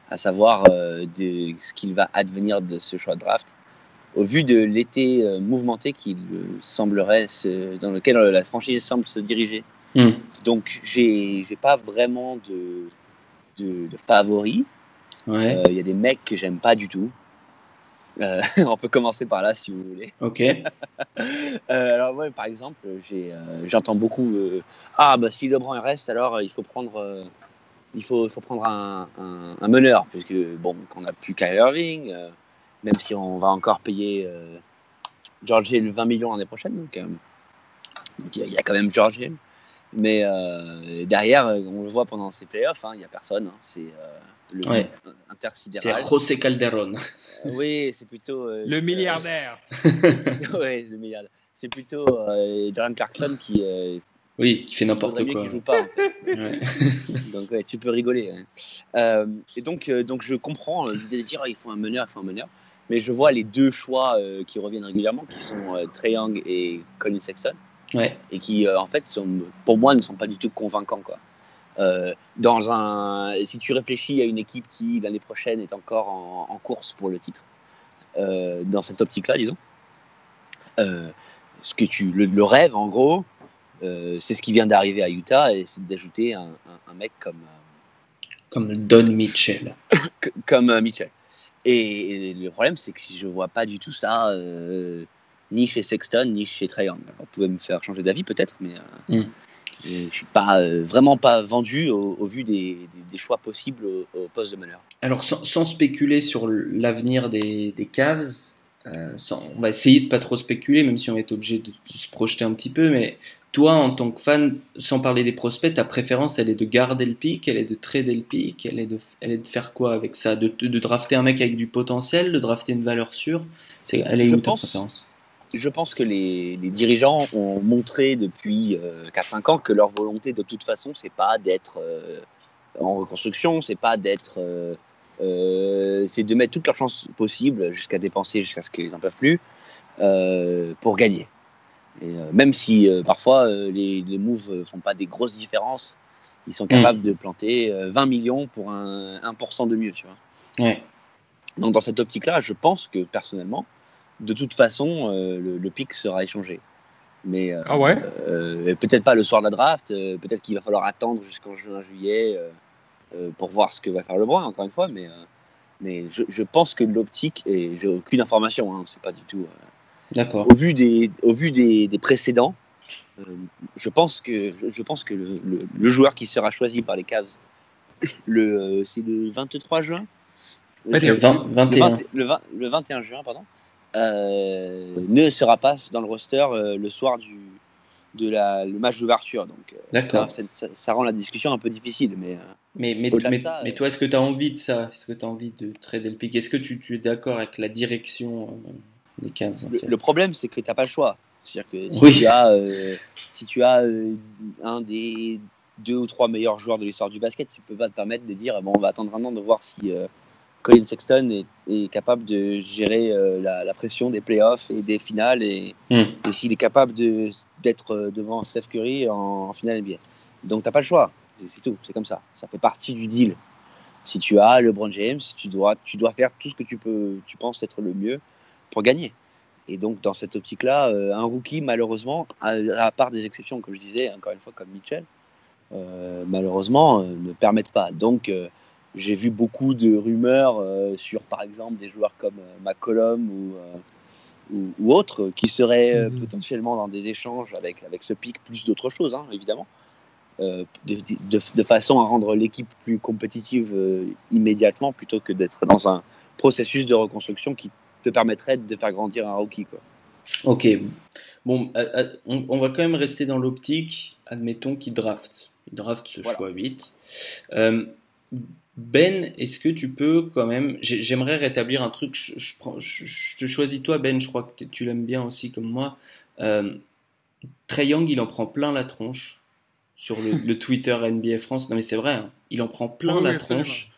à savoir de, ce qu'il va advenir de ce choix de draft. Au vu de l'été mouvementé qu'il semblerait, dans lequel la franchise semble se diriger Hmm. Donc, j'ai pas vraiment de, de, favoris. Euh, il y a des mecs que j'aime pas du tout. Euh, on peut commencer par là si vous voulez. Ok. Euh, alors, ouais, par exemple, j'entends beaucoup Ah, bah si LeBron reste, alors il faut prendre, il faut, faut prendre un, un, meneur, puisque bon, qu'on a plus Kyrie Irving, même si on va encore payer George Hill 20 millions l'année prochaine. Donc, il y, a quand même George Hill. Mais euh, derrière, euh, on le voit pendant ces playoffs, hein, il n'y a personne. Hein. c'est euh, le ouais. intersidéral. C'est José Calderon. oui, c'est plutôt. le milliardaire. oui, le milliardaire. C'est plutôt Jordan Clarkson qui. oui, qui fait n'importe quoi. Qui joue pas. donc ouais, tu peux rigoler. et donc, donc je comprends l'idée de dire oh, il faut un meneur, il faut un meneur. Mais je vois les deux choix qui reviennent régulièrement, qui sont Trey Young et Colin Sexton et qui euh, en fait sont, pour moi ne sont pas du tout convaincants quoi. Euh, dans un, si tu réfléchis à une équipe qui l'année prochaine est encore en, course pour le titre, euh, dans cette optique-là, disons, ce que tu, le, rêve en gros, c'est ce qui vient d'arriver à Utah et c'est d'ajouter un, mec comme comme Don Mitchell, comme Mitchell. Et, le problème, c'est que si je vois pas du tout ça ni chez Sexton, ni chez Trae Young. Vous pouvez me faire changer d'avis peut-être, mais euh, mm. je suis pas euh, vraiment pas vendu au, vu des, choix possibles au, poste de meneur. Alors sans, spéculer sur l'avenir des, Cavs, euh, on va essayer de pas trop spéculer, même si on est obligé de, se projeter un petit peu, mais toi, en tant que fan, sans parler des prospects, ta préférence, elle est de garder le pic, elle est de trader le pic, elle est de, elle est de faire quoi avec ça? De, de, drafter un mec avec du potentiel, de drafter une valeur sûre? C'est, Elle est je où pense, ta préférence? Je pense que les, dirigeants ont montré depuis 4-5 euh, ans que leur volonté de toute façon, c'est pas d'être euh, en reconstruction, c'est pas d'être, euh, c'est de mettre toutes leurs chances possibles jusqu'à dépenser jusqu'à ce qu'ils n'en peuvent plus pour gagner. Et, même si parfois les, les moves font pas des grosses différences, ils sont capables mm. de planter 20 millions pour un 1% de mieux, tu vois. Donc dans cette optique-là, je pense que personnellement, de toute façon, euh, le, pic sera échangé. Mais euh, ah ouais euh, peut-être pas le soir de la draft, peut-être qu'il va falloir attendre jusqu'en juin, juillet pour voir ce que va faire le LeBron, encore une fois. Mais, mais je, pense que l'optique, et j'ai aucune information, hein, c'est pas du tout. D'accord. Au vu des, au vu des, précédents, je pense que, je, pense que le, joueur qui sera choisi par les Cavs, le, c'est le 23 juin? Le, 21. le 21 juin, pardon. Euh, ne sera pas dans le roster euh, le soir du de la, le match d'ouverture. Donc euh, ça, ça, rend la discussion un peu difficile. Mais, mais, mais, mais, toi, est-ce que tu as envie de ça? Est-ce que tu as envie de trader le pic Est-ce que tu, tu, es d'accord avec la direction des Cavs le, problème, c'est que tu n'as pas le choix. C'est-à-dire que si tu as, si tu as un des deux ou trois meilleurs joueurs de l'histoire du basket, tu peux pas te permettre de dire bon, on va attendre un an de voir si Colin Sexton est, capable de gérer euh, la, pression des playoffs et des finales et, hmm. s'il est capable d'être euh, devant Steph Curry en, finale NBA. Donc t'as pas le choix, c'est tout, c'est comme ça. Ça fait partie du deal. Si tu as LeBron James, tu dois, tu dois faire tout ce que tu peux, tu penses être le mieux pour gagner. Et donc dans cette optique-là, euh, un rookie malheureusement, à, part des exceptions comme je disais, encore une fois comme Mitchell, malheureusement ne permettent pas. Donc j'ai vu beaucoup de rumeurs euh, sur, par exemple, des joueurs comme euh, McCollum ou, euh, ou, autres qui seraient mhm. potentiellement dans des échanges avec, avec ce pic, plus d'autres choses, hein, évidemment, de, de, façon à rendre l'équipe plus compétitive immédiatement plutôt que d'être dans un processus de reconstruction qui te permettrait de faire grandir un rookie. Quoi. Ok. Bon, on, va quand même rester dans l'optique. Admettons qu'il draft. Il draft ce choix 8. Ben, est-ce que tu peux quand même, j'aimerais rétablir un truc, je, te choisis toi Ben, je crois que tu l'aimes bien aussi comme moi. Euh, Trey Young, il en prend plein la tronche sur le, Twitter NBA France. Non mais c'est vrai, hein. il en prend plein la tronche,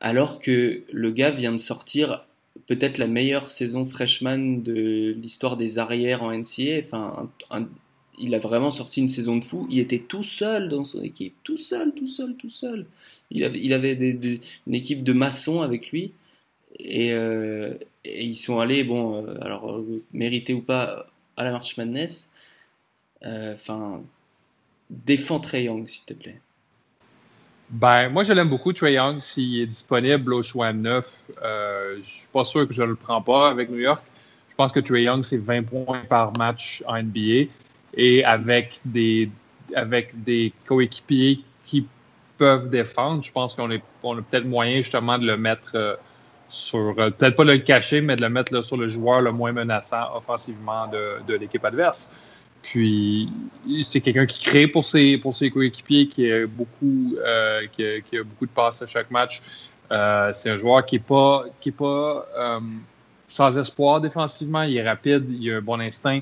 alors que le gars vient de sortir peut-être la meilleure saison freshman de l'histoire des arrières en NCA. Enfin, il a vraiment sorti une saison de fou. Il était tout seul dans son équipe, tout seul, tout seul, tout seul. Il avait, une équipe de maçons avec lui. Et, euh, ils sont allés, bon, euh, alors euh, mérité ou pas, à la March Madness. Enfin, défends Trey Young, s'il te plaît. Ben, moi, je l'aime beaucoup, Trey Young. S'il est disponible au choix 9, euh, je suis pas sûr que je le prends pas avec New York. Je pense que Trey Young, c'est 20 points par match en NBA. Et avec des, avec des coéquipiers qui peuvent défendre, je pense qu'on on a peut-être moyen justement de le mettre euh, sur, euh, peut-être pas de le cacher, mais de le mettre sur le joueur le moins menaçant offensivement de, de l'équipe adverse. Puis c'est quelqu'un qui crée pour ses, pour ses coéquipiers, qui a beaucoup, euh, qui, a, beaucoup de passes à chaque match. C'est un joueur qui n'est pas, qui est pas sans espoir défensivement. Il est rapide, il a un bon instinct.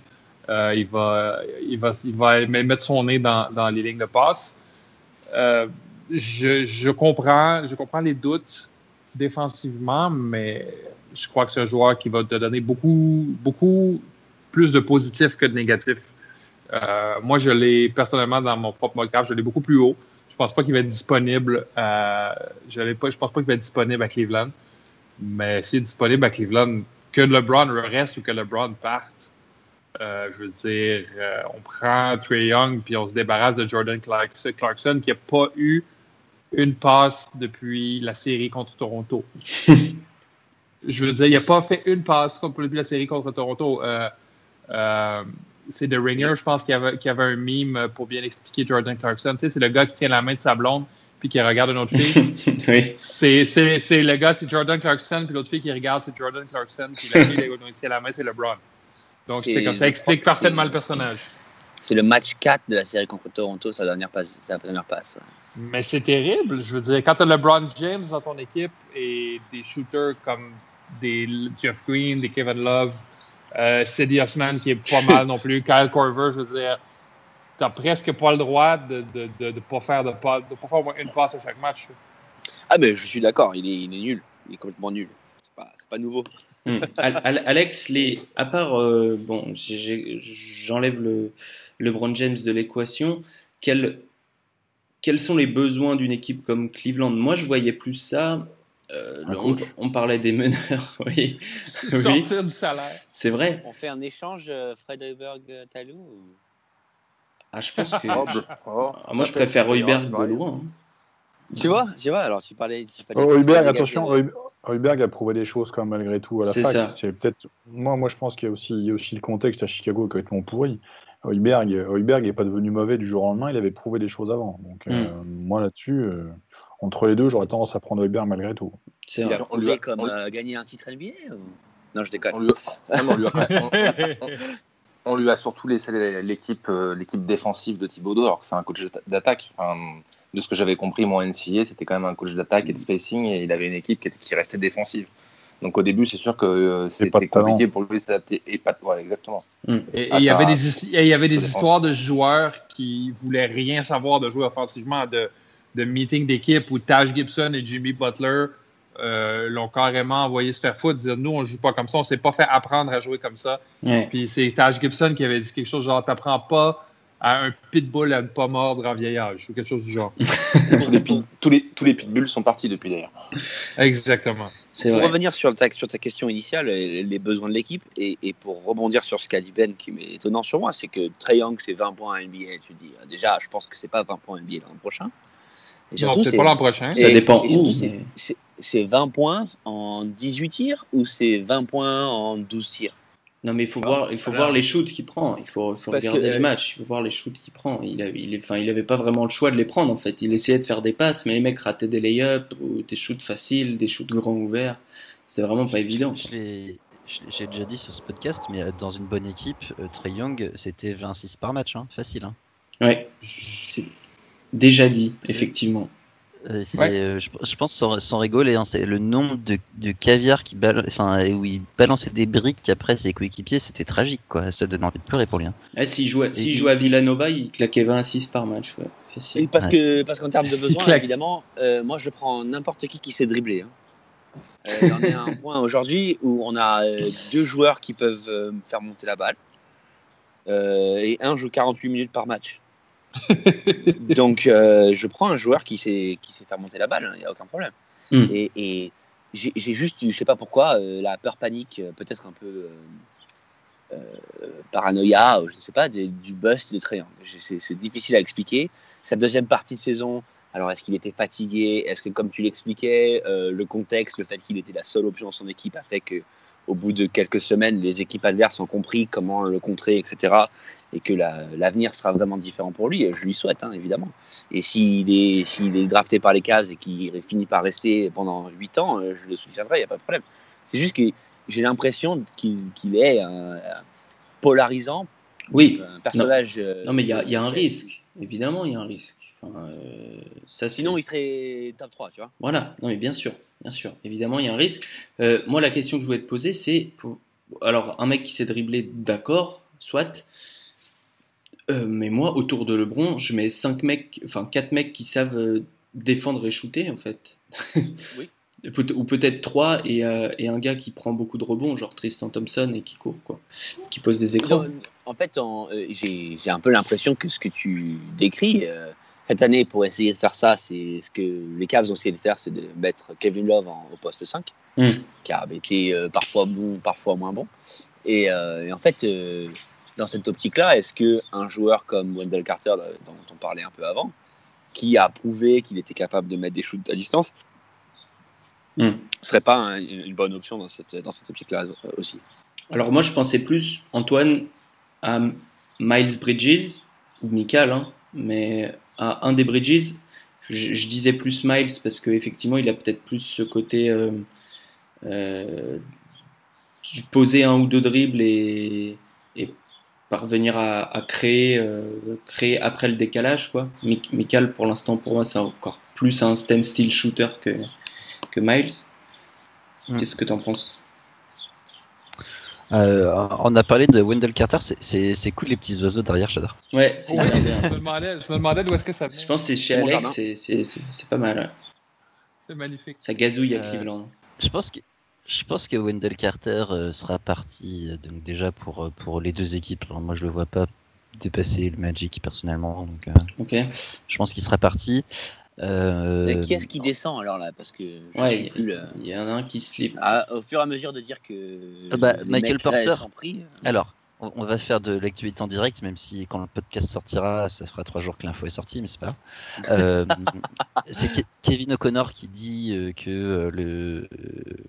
Il, va, il, va, il va mettre son nez dans, dans les lignes de passe. Je, je, comprends, je comprends les doutes défensivement, mais je crois que c'est un joueur qui va te donner beaucoup, beaucoup plus de positifs que de négatifs euh, moi, je l'ai personnellement dans mon propre mock je l'ai beaucoup plus haut. Je pense pas qu'il va être disponible. Euh, je, je pense pas qu'il va être disponible à Cleveland. Mais s'il est disponible à Cleveland, que LeBron reste ou que LeBron parte, euh, je veux dire, euh, on prend Trey Young puis on se débarrasse de Jordan Clarkson qui n'a pas eu une passe depuis la série contre Toronto. je veux dire, il n'a pas fait une passe depuis la série contre Toronto. Euh, c'est The Ringer, je pense, qu'il y, avait, avait un meme pour bien expliquer Jordan Clarkson. Tu sais, c'est le gars qui tient la main de sa blonde puis qui regarde une autre fille. oui. C'est le gars, c'est Jordan Clarkson, puis l'autre fille qui regarde, c'est Jordan Clarkson, puis la fille qui tient la main, c'est LeBron. Donc, comme ça explique parfaitement le personnage. C'est le match 4 de la série contre Toronto, sa dernière passe. Sa dernière passe Mais c'est terrible. Je veux dire, quand tu as LeBron James dans ton équipe et des shooters comme des Jeff Green, des Kevin Love, euh, Cedi Osman qui est pas mal non plus. Kyle Corver, je veux dire, t'as presque pas le droit de ne de, de, pas faire de, pas, de pas faire une passe à chaque match. Ah, mais je suis d'accord, il est, il est nul. Il est complètement nul. C'est pas, pas nouveau. Hmm. Alex, les, à part, euh, bon, j'enlève le LeBron James de l'équation, quels, quels sont les besoins d'une équipe comme Cleveland? Moi, je voyais plus ça euh, on, parlait des meneurs, oui. Sortir du salaire. C'est vrai. On fait un échange euh, Fred Heuberg-Talou Ah, je pense que. Oh, oh. Ah, moi, je préfère Heuberg de loin. Hein. Tu vois, tu vois, alors tu parlais. Oh, Heuberg, attention, Heuberg a prouvé des choses quand même malgré tout à la fac. C'est peut-être. Moi, moi, je pense qu'il y, a aussi, aussi le contexte à Chicago qui est complètement pourri. Heuberg, n'est pas devenu mauvais du jour au lendemain, il avait prouvé des choses avant. Donc, euh, moi là-dessus, entre les deux, j'aurais tendance à prendre Hubert malgré tout. C'est vrai. On lui a comme euh, gagné un titre NBA Non, je déconne. On lui a, surtout laissé l'équipe euh, l'équipe défensive de Thibaudot, alors que c'est un coach d'attaque. de ce que j'avais compris, mon NCA, c'était quand même un coach d'attaque et de spacing, et il avait une équipe qui, restait défensive. Donc au début, c'est sûr que euh, c'était compliqué pour lui s'adapter. Et pas de... exactement. Mm. Et ah, il y avait des, il y avait des histoires de joueurs qui voulaient rien savoir de jouer offensivement, de de meeting d'équipe où Taj Gibson et Jimmy Butler euh, l'ont carrément envoyé se faire foutre, dire nous on joue pas comme ça, on s'est pas fait apprendre à jouer comme ça. Puis c'est Taj Gibson qui avait dit quelque chose genre t'apprends pas à un pitbull à ne pas mordre en vieillage ou quelque chose du genre. tous, les, tous, les, pitbulls sont partis depuis d'ailleurs. Exactement. Pour revenir sur ta, sur ta question initiale, les besoins de l'équipe, et, et, pour rebondir sur ce qu'a dit Ben, qui m'est étonnant sur moi, c'est que Trey Young, c'est 20 points à NBA. Tu dis, déjà, je pense que c'est pas 20 points à NBA l'an prochain peut-être pas l'an prochain. Ça dépend où. C'est 20 points en 18 tirs ou c'est 20 points en 12 tirs? Non, mais il faut, voir, il faut voir les shoots qu'il prend. Il faut, regarder le match. Il faut voir les shoots qu'il prend. Il n'avait il, enfin, il avait pas vraiment le choix de les prendre, en fait. Il essayait de faire des passes, mais les mecs rataient des lay-ups ou des shoots faciles, des shoots grands ouverts. C'était vraiment pas évident. J'ai déjà dit sur ce podcast, mais euh, dans une bonne équipe, euh, Trey Young, c'était 26 par match. Hein. Facile. Hein. Ouais. C'est déjà dit, effectivement. Euh, euh, je, pense sans, sans rigoler, hein, c'est le nombre de, de caviar qui enfin, où il balançait des briques après ses coéquipiers, c'était tragique, quoi. Ça donne envie de pleurer pour lui. Hein. Eh, s'il jouait à Villanova, il claquait 20 6 par match. Ouais. parce que parce qu'en termes de besoin, évidemment, euh, moi je prends n'importe qui qui sait dribbler. Hein. Euh, on est à un point aujourd'hui où on a deux joueurs qui peuvent faire monter la balle et un joue 48 minutes par match. Donc, euh, je prends un joueur qui sait, qui sait faire monter la balle, il hein, n'y a aucun problème. Hmm. Et, j'ai juste, je sais pas pourquoi, euh, la peur panique, euh, peut-être un peu paranoïa, je ne sais pas, du bust de Trajan. C'est difficile à expliquer. Sa deuxième partie de saison, alors est-ce qu'il était fatigué? Est-ce que, comme tu l'expliquais, le contexte, le fait qu'il était la seule option dans son équipe a fait que au bout de quelques semaines, les équipes adverses ont compris comment le contrer, etc et que l'avenir sera vraiment différent pour lui. Je lui souhaite, hein, évidemment. Et s'il est, s'il est drafté par les cases et qu'il finit par rester pendant 8 ans, euh, je le soutiendrai, il n'y a pas de problème. C'est juste que j'ai l'impression qu'il est polarisant. Oui. Un personnage. Non, euh, non mais il y a, y a, un risque. Évidemment, il y a un risque. Enfin, euh, ça, Sinon, il serait top 3, tu vois. Voilà, non, mais bien sûr. Bien sûr. Évidemment, il y a un risque. moi, la question que je voulais te poser, c'est. Alors, un mec qui s'est dribblé, d'accord, soit. Euh, mais moi, autour de LeBron, je mets cinq mecs, enfin quatre mecs qui savent euh, défendre et shooter en fait. oui. Ou peut-être trois et, euh, et, un gars qui prend beaucoup de rebonds, genre Tristan Thompson et qui court, quoi, qui pose des écrans. en fait, j'ai un peu l'impression que ce que tu décris cette année pour essayer de faire ça, c'est ce que les Cavs ont essayé de faire, c'est de mettre Kevin Love au poste 5, hmm. qui a été parfois bon, parfois moins bon. Et, et en fait, dans cette optique-là, est-ce qu'un joueur comme Wendell Carter, dont on parlait un peu avant, qui a prouvé qu'il était capable de mettre des shoots à distance, ne hmm. serait pas une bonne option dans cette, dans cette optique-là euh, aussi? Alors moi, je pensais plus, Antoine, à Miles Bridges, ou Michael, hein, mais à un des Bridges, je, disais plus Miles parce qu'effectivement, il a peut-être plus ce côté... Euh, euh, poser un ou deux dribbles et, et parvenir à, créer, euh, créer après le décalage. Quoi. Michael, pour l'instant, pour moi, c'est encore plus un standstill shooter que, que Miles. Mm. Qu'est-ce que tu en penses? Euh, on a parlé de Wendell Carter, c'est cool les petits oiseaux derrière, j'adore. Ouais, c'est bien. Je me demandais, d'où est-ce que ça Je pense que c'est chez Alex, c'est pas mal. C'est magnifique. Ça gazouille à euh, Cleveland. Je pense que je pense que Wendell Carter euh, sera parti euh, donc déjà pour, euh, pour les deux équipes. moi, je le vois pas dépasser le Magic personnellement. Donc, je pense qu'il sera parti. Euh... Qui est-ce qui descend alors là? Parce que ouais, il y en a un qui slip. Ah, au fur et à mesure de dire que bah, Michael Porter. Pris, alors, on va faire de l'actualité en direct, même si quand le podcast sortira, ça fera trois jours que l'info est sortie, mais c'est pas euh, c'est Kevin O'Connor qui dit euh, que euh, le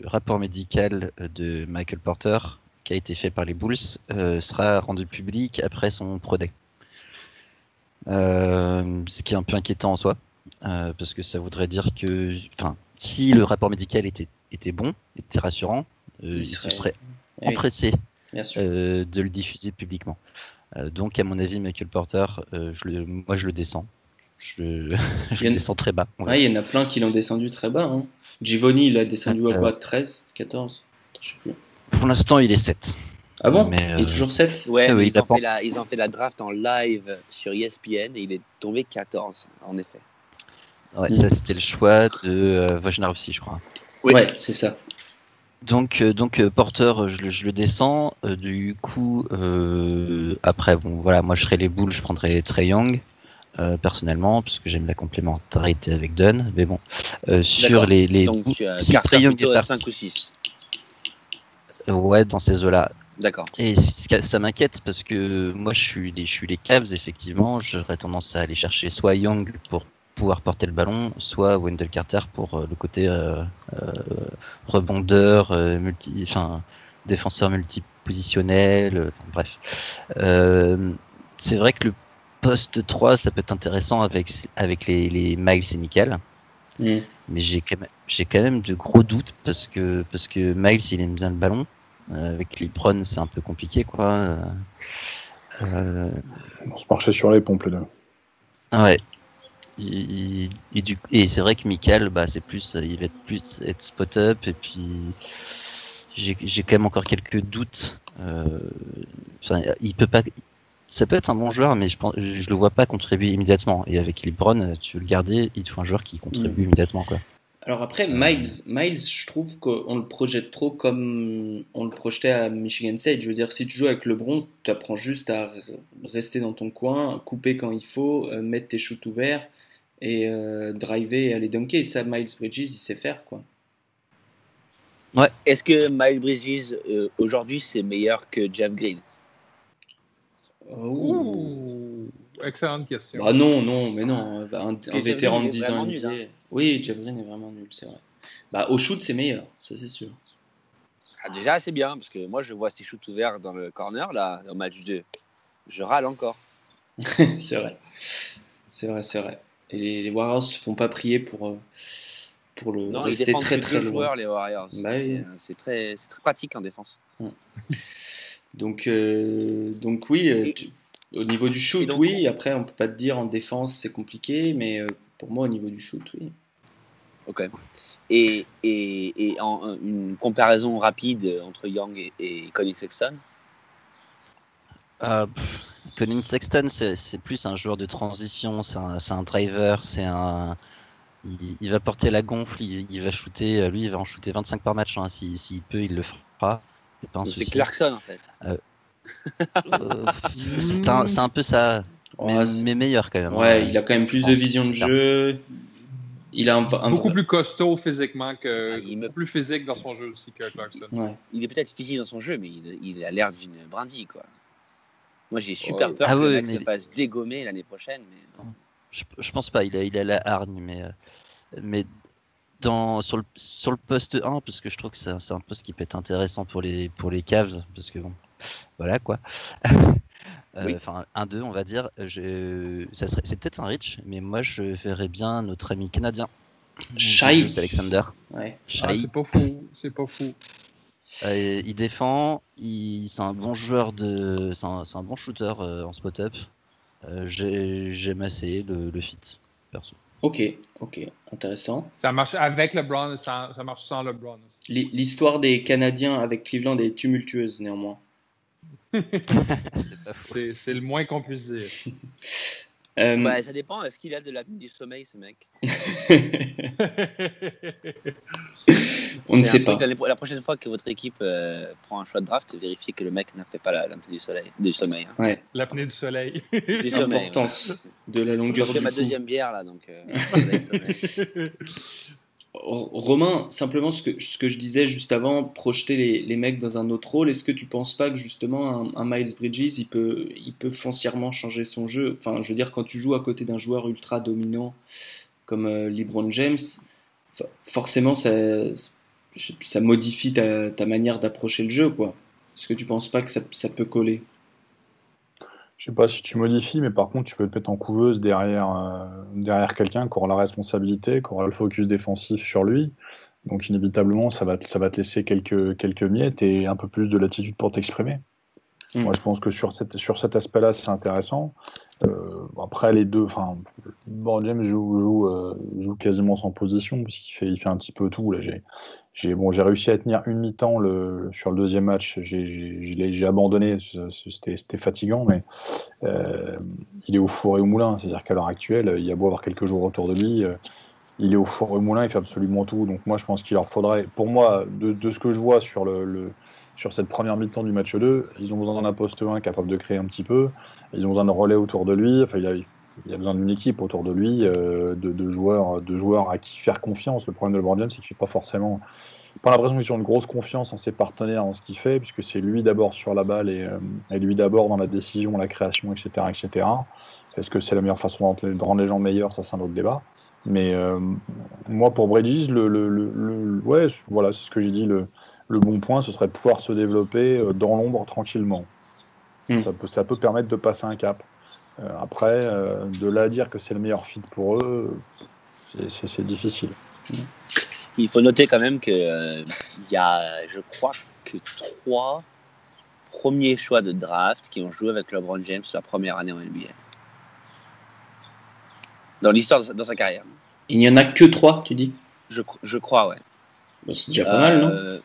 rapport médical de Michael Porter, qui a été fait par les Bulls, sera rendu public après son Pro Day. ce qui est un peu inquiétant en soi, parce que ça voudrait dire que, enfin, si le rapport médical était, était bon, était rassurant, il, se serait empressé euh, de le diffuser publiquement. Euh, donc, à mon avis, Michael Porter, euh, je le, moi, je le descends. Je, je le descends très bas. il y en a plein qui l'ont descendu très bas. Hein. Givoni, il a descendu à quoi 13 14 Pour l'instant, il est 7. Ah bon? Mais Il est toujours 7 Ouais, ah ils, ont fait la, ils, ont fait la, draft en live sur ESPN et il est tombé 14, en effet. Ouais, ça c'était le choix de euh, aussi, je crois. ouais c'est ça. Donc, euh, donc euh, porteur, je, je, le descends. Euh, du coup, après, bon, voilà, moi je serais les boules, je prendrais Trey Young. personnellement, parce que j'aime la complémentarité avec Dunn, mais bon, sur les, les donc, si Trey Young est 5 ou 6 ouais, dans ces eaux-là. D'accord. Et ça m'inquiète parce que moi je suis les, je suis les Cavs effectivement, j'aurais tendance à aller chercher soit Young pour pouvoir porter le ballon, soit Wendell Carter pour euh, le côté euh, euh, rebondeur, multi, enfin défenseur multipositionnel, bref. c'est vrai que le poste 3, ça peut être intéressant avec, avec les, les Miles et Nickel. Mm. Mais j'ai quand, même, j'ai quand même de gros doutes parce que, parce que Miles, il aime bien le ballon. avec Lipron, c'est un peu compliqué, quoi. On se marchait sur les pompes, et, c'est vrai que Michael, bah, c'est plus, il va être plus être spot-up et puis j'ai quand même encore quelques doutes. Euh, il peut pas, ça peut être un bon joueur, mais je, pense, je, le vois pas contribuer immédiatement. Et avec LeBron, tu veux le garder, il te faut un joueur qui contribue mm. immédiatement, quoi. Alors après, Miles, Miles, je trouve qu'on le projette trop comme on le projetait à Michigan State. Je veux dire, si tu joues avec LeBron, tu apprends juste à rester dans ton coin, couper quand il faut, euh, mettre tes shoots ouverts et euh, driver et aller dunker. Et ça, Miles Bridges, il sait faire, quoi. Ouais. Est-ce que Miles Bridges, euh, aujourd'hui, c'est meilleur que Jeff Green? Oh. Excellente question. Bah non, non, mais non. Bah, un, vétéran de 10 ans. Hein. Oui, Jeff Green est vraiment nul, c'est vrai. Bah, au shoot, c'est meilleur, ça c'est sûr. Ah, déjà, c'est bien, parce que moi, je vois ces shoots ouverts dans le corner, là, au match 2. Je râle encore. c'est vrai. C'est vrai, c'est vrai. Et les Warriors ne font pas prier pour, euh, pour le non, rester ils très très loin. joueurs, les Warriors. Bah c'est très, très, pratique en défense. donc, euh, donc oui, euh, au niveau du shoot, oui. Après, on peut pas te dire en défense, c'est compliqué, mais pour moi, au niveau du shoot, oui. Ok. Et, et, et en, une comparaison rapide entre Young et, et Conning Sexton? Euh, Sexton, c'est plus un joueur de transition, c'est un, un, driver, c'est un. Il, va porter la gonfle, il, va shooter, lui il va en shooter 25 par match, hein. s'il peut il le fera. C'est Clarkson en fait. Euh, euh, c'est un, un, peu ça, mais, meilleur quand même. Ouais, il a quand même plus de vision de jeu. Il a un, beaucoup plus costaud physiquement que. Ah, il est plus physique dans son jeu aussi que Clarkson. Il est peut-être physique dans son jeu, mais il, a l'air d'une brindille, quoi. Moi, j'ai super peur ah que le mec se fasse dégommer l'année prochaine. Mais... Je, je, pense pas. Il a, il a la hargne, mais, euh, mais dans, sur, le, sur le poste 1, parce que je trouve que c'est un poste qui peut être intéressant pour les, pour les Cavs, parce que bon, voilà quoi. Euh, enfin, un 2 on va dire. Ça serait, c'est peut-être un Rich, mais moi, je verrais bien notre ami canadien. Shai. Alexander. Ouais. Ah, c'est pas fou. C'est pas fou. Euh, il défend, il, c'est un bon joueur de, c'est un, un, bon shooter euh, en spot-up. j'aime assez le, le, fit, perso. Ok, ok, intéressant. Ça marche avec LeBron, ça, ça marche sans LeBron aussi. L'histoire des Canadiens avec Cleveland est tumultueuse néanmoins. c'est le moins qu'on puisse dire. Euh, bah, ça dépend. Est-ce qu'il a de l'apnée du sommeil, ce mec? On ne sait pas. La, prochaine fois que votre équipe euh, prend un choix de draft, vérifiez que le mec n'a fait pas l'apnée du, soleil, du sommeil. Hein. Ouais. L'apnée du soleil. L'importance de la longueur du ma deuxième bière, là, donc. Euh, Romain, simplement ce que, je disais juste avant, projeter les, mecs dans un autre rôle, est-ce que tu penses pas que justement un, Miles Bridges, il peut, foncièrement changer son jeu? Enfin, je veux dire, quand tu joues à côté d'un joueur ultra dominant comme euh, LeBron James, forcément ça, modifie ta, manière d'approcher le jeu, quoi. Est-ce que tu penses pas que ça peut coller? Je sais pas si tu modifies, mais par contre, tu peux te mettre en couveuse derrière, euh, derrière quelqu'un qui aura la responsabilité, qui aura le focus défensif sur lui. Donc, inévitablement, ça va, te, ça va te laisser quelques, quelques miettes et un peu plus de latitude pour t'exprimer. Hmm. Moi, je pense que sur, cette, sur cet aspect-là, c'est intéressant. Euh, après, les deux, enfin, James euh, joue, quasiment sans position, parce qu'il fait, un petit peu tout. J'ai, bon, réussi à tenir une mi-temps sur le deuxième match. J'ai abandonné, c'était fatigant, mais euh, il est au four et au moulin. C'est-à-dire qu'à l'heure actuelle, il y a beau avoir quelques jours autour de lui, il est au four et au moulin, il fait absolument tout. Donc moi, je pense qu'il leur faudrait, pour moi, de, ce que je vois sur, le, sur cette première mi-temps du match 2, ils ont besoin d'un poste 1 capable de créer un petit peu. Ils ont besoin de relais autour de lui. Enfin, il a, a besoin d'une équipe autour de lui, euh, de, joueurs, de joueurs à qui faire confiance. Le problème de LeBron James, c'est qu'il fait pas forcément. Pas l'impression qu'ils ont une grosse confiance en ses partenaires, en ce qu'il fait, puisque c'est lui d'abord sur la balle et, euh, lui d'abord dans la décision, la création, etc., etc. Est-ce que c'est la meilleure façon de rendre les gens meilleurs? Ça, c'est un autre débat. Mais euh, moi, pour Bridges, le, ouais, voilà, c'est ce que j'ai dit. Le, bon point, ce serait de pouvoir se développer dans l'ombre tranquillement. Hmm. Ça, peut, ça peut permettre de passer un cap. Euh, après, euh, de là à dire que c'est le meilleur fit pour eux, c'est difficile. Il faut noter quand même qu'il euh, y a, je crois, que trois premiers choix de draft qui ont joué avec LeBron James la première année en NBA. Dans l'histoire dans sa carrière. Il n'y en a que trois, tu dis? Je, je, crois, ouais. Bah, c'est déjà pas mal, non? Euh,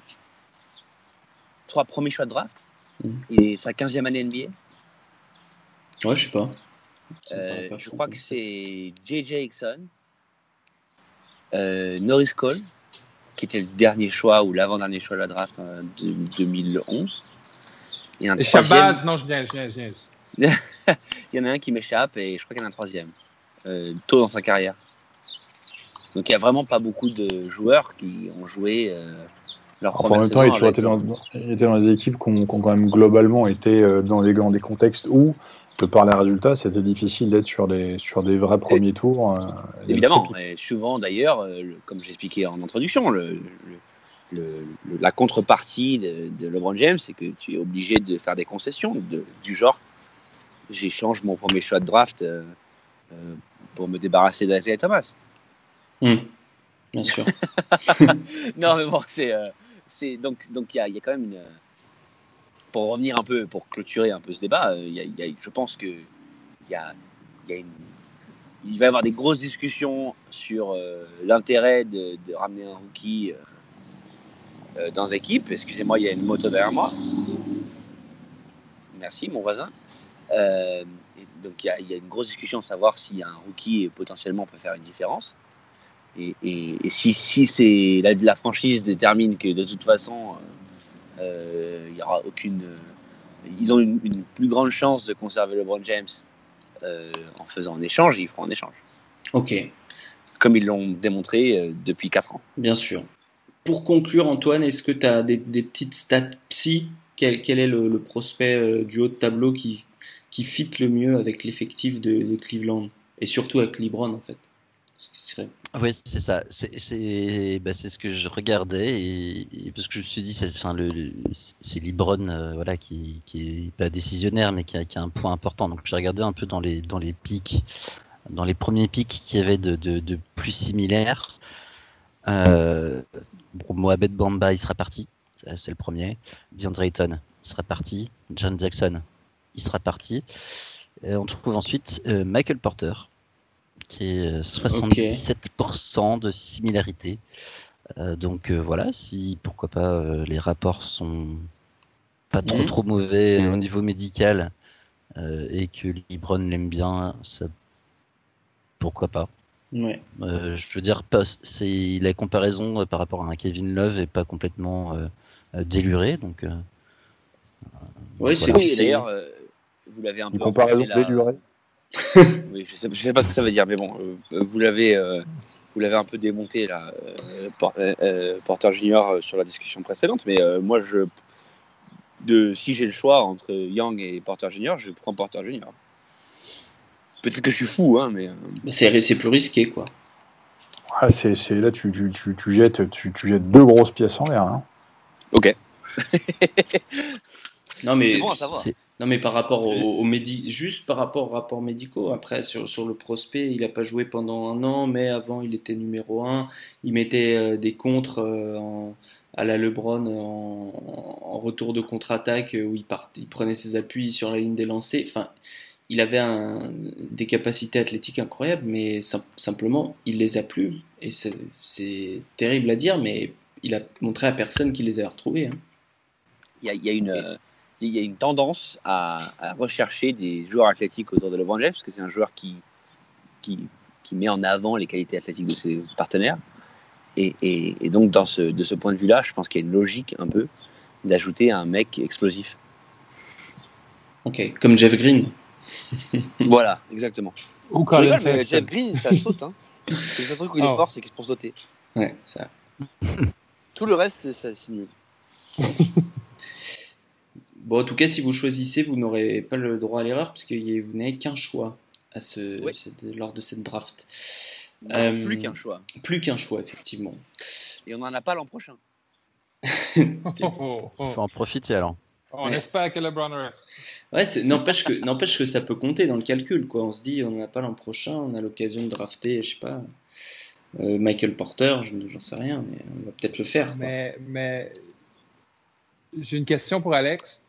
Trois premiers choix de draft. Mm. Et sa 15e année NBA. Ouais, je sais pas. Euh, je crois que c'est J.J. Hickson, euh, Norris Cole, qui était le dernier choix ou l'avant-dernier choix de la draft en 2011. Et un et Shabazz, non, je viens, je viens, je viens. il y en a un qui m'échappe et je crois qu'il y en a un troisième, euh, tôt dans sa carrière. Donc il n'y a vraiment pas beaucoup de joueurs qui ont joué euh, leur première En même temps, il, était dans, il, était dans, des équipes qui ont, quand même globalement été euh, dans, des, dans des contextes où de par les résultats, c'était difficile d'être sur des, sur des vrais premiers tours. Euh, évidemment, et souvent d'ailleurs, comme j'expliquais en introduction, le, la contrepartie de, LeBron James, c'est que tu es obligé de faire des concessions du genre j'échange mon premier choix de draft euh, euh, pour me débarrasser d'Isaiah Thomas. Hmm. Bien sûr. non, mais bon, c'est. Euh, donc, donc il y a, y quand même une. Pour revenir un peu, pour clôturer un peu ce débat, y a, je pense que il y y va y avoir des grosses discussions sur l'intérêt de, ramener un rookie dans l'équipe. Excusez-moi, il y a une moto derrière moi. Merci, mon voisin. Euh, donc il y, a une grosse discussion de savoir si un rookie potentiellement peut faire une différence. Et, si, si c'est la, la, franchise détermine que de toute façon euh, euh, il y aura aucune, ils ont une, plus grande chance de conserver LeBron James en faisant un échange, ils feront un échange. Ok. Comme ils l'ont démontré depuis 4 ans. Bien sûr. Pour conclure, Antoine, est-ce que tu as des, petites stats psy? Quel, quel, est le prospect du haut de tableau qui, qui fit le mieux avec l'effectif de, Cleveland? Et surtout avec LeBron en fait. Oui, c'est ça. C'est bah, ce que je regardais et, parce que je me suis dit, c'est enfin, le, c'est LeBron euh, voilà, qui, qui est pas décisionnaire mais qui a, qui a un point important. Donc j'ai regardé un peu dans les, dans les pics, dans les premiers pics qui avaient de, de, de plus similaires. Euh, Mohamed Bamba, il sera parti. C'est le premier. DeAndre Ayton, il sera parti. John Jackson, il sera parti. on trouve ensuite euh, Michael Porter, qui est 77% euh, de similarité. Euh, donc voilà, si pourquoi pas les rapports sont pas trop mhm. trop mauvais au niveau médical et que Libron l'aime bien, ça... pourquoi pas. Ouais. je veux dire, pas, c'est la comparaison par rapport à un Kevin Love est pas complètement déluré, donc. oui, c'est d'ailleurs vous l'avez un peu. comparaison délurée. oui, je sais, sais pas ce que ça veut dire, mais bon, euh, vous l'avez, euh, vous l'avez un peu démonté là, euh, Porter Junior sur la discussion précédente. Mais moi, je, de, si j'ai le choix entre Young et Porter Junior, je prends Porter Junior. Peut-être que je suis fou, hein, mais. C'est, plus risqué, quoi. Ah, c'est, là, tu, tu, tu, jettes, tu, jettes deux grosses pièces en l'air. Hein. Ok. non, mais. C'est bon à savoir. Non, mais par rapport aux, juste par rapport aux rapports médicaux. Après, sur, sur le prospect, il n'a pas joué pendant un an, mais avant, il était numéro un. Il mettait euh, des contres euh, à la LeBron en, retour de contre-attaque où il, il prenait ses appuis sur la ligne des lancers. Enfin, il avait un, des capacités athlétiques incroyables, mais simplement, il les a plus. Et c'est terrible à dire, mais il a montré à personne qu'il les avait retrouvés. Hein. Il, y a, une il y a une tendance à, rechercher des joueurs athlétiques autour de LeBron James, parce que c'est un joueur qui, qui, qui, met en avant les qualités athlétiques de ses partenaires. Et, et, donc, dans ce, de ce point de vue-là, je pense qu'il y a une logique un peu d'ajouter un mec explosif. Ok, comme Jeff Green. voilà, exactement. Ou quand Jeff Green, ça saute. Hein. C'est le truc où il est oh. fort, c'est qu'il se pour sauter. Ouais, ça. Tout le reste, ça, c'est nul. Bon, en tout cas, si vous choisissez, vous n'aurez pas le droit à l'erreur parce que vous n'avez qu'un choix à ce, lors de cette draft. Euh, plus qu'un choix. Plus qu'un choix, effectivement. Et on n'en a pas l'an prochain. Il faut en profiter alors. On espère que LeBron reste. Ouais, n'empêche que, n'empêche que ça peut compter dans le calcul. Quoi. On se dit, on n'en a pas l'an prochain, on a l'occasion de drafter, je sais pas, euh, Michael Porter, j'en sais rien, mais on va peut-être le faire. Mais, mais j'ai une question pour Alex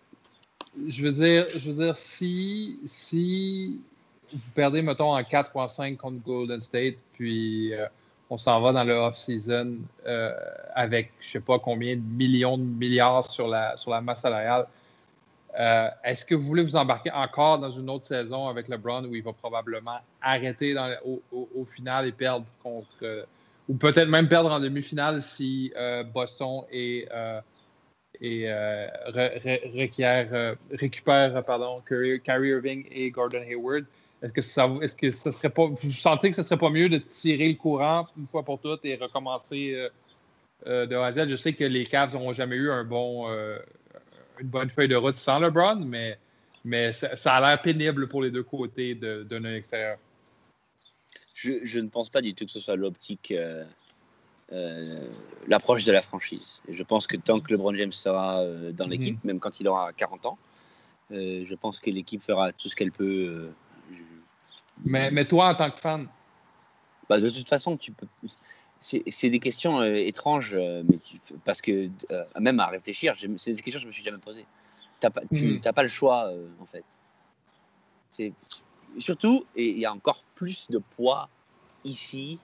je veux dire, je veux dire si, vous perdez, mettons, en 4 ou en 5 contre Golden State, puis euh, on s'en va dans le off-season euh, avec je sais pas combien de millions de milliards sur la, masse salariale. Euh, est-ce que vous voulez vous embarquer encore dans une autre saison avec LeBron où il va probablement arrêter au, final et perdre contre, ou peut-être même perdre en demi-finale si Boston et, et requiert, récupère pardon, Kyrie Irving et Gordon Hayward? Est-ce que ça, est-ce que ce serait pas, vous sentez que ce serait pas mieux de tirer le courant une fois pour toutes et recommencer euh, euh, de A? Je sais que les Cavs n'ont jamais eu un bon, euh, une bonne feuille de route sans LeBron, mais, mais ça, a l'air pénible pour les deux côtés de, de extérieur. Je, ne pense pas du tout que ce soit l'optique, l'approche de la franchise. Et je pense que tant que LeBron James sera dans mhm. l'équipe, même quand il aura 40 ans, je pense que l'équipe fera tout ce qu'elle peut mais, toi, en tant que fan? Bah, De toute façon, tu peux. C'est des questions euh, étranges, euh, mais parce que euh, même à réfléchir, c'est des questions que je me suis jamais posées. As pas, tu n'as hmm. pas le choix, en fait. C'est surtout, et il y a encore plus de poids ici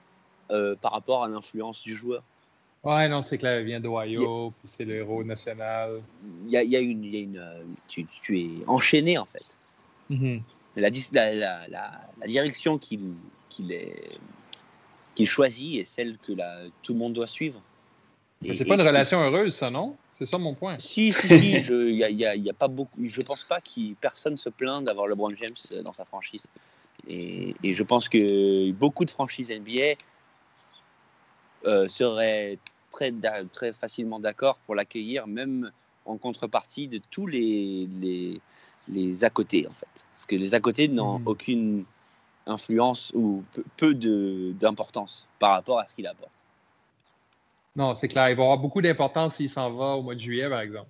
par rapport à l'influence du joueur. Ouais, non, c'est clair, il vient d'Ohio, puis c'est le héros national. Il y a, y a, une. Y a une tu, tu, es enchaîné, en fait. Mm-hmm la, la, la, direction qu'il choisit est celle que tout le monde doit suivre. C'est pas une relation heureuse, ça, non? C'est ça mon point. Si, si, si. je, y a, y a, pas beaucoup, je pense pas que personne se plaint d'avoir LeBron James dans sa franchise. Et, et, je pense que beaucoup de franchises NBA euh, seraient très, très facilement d'accord pour l'accueillir, même en contrepartie de tous les, les les à côté en fait. Parce que les à côté n'ont hmm. aucune influence ou peu d'importance par rapport à ce qu'il apporte. Non, c'est clair. Il va avoir beaucoup d'importance s'il s'en va au mois de juillet, par exemple.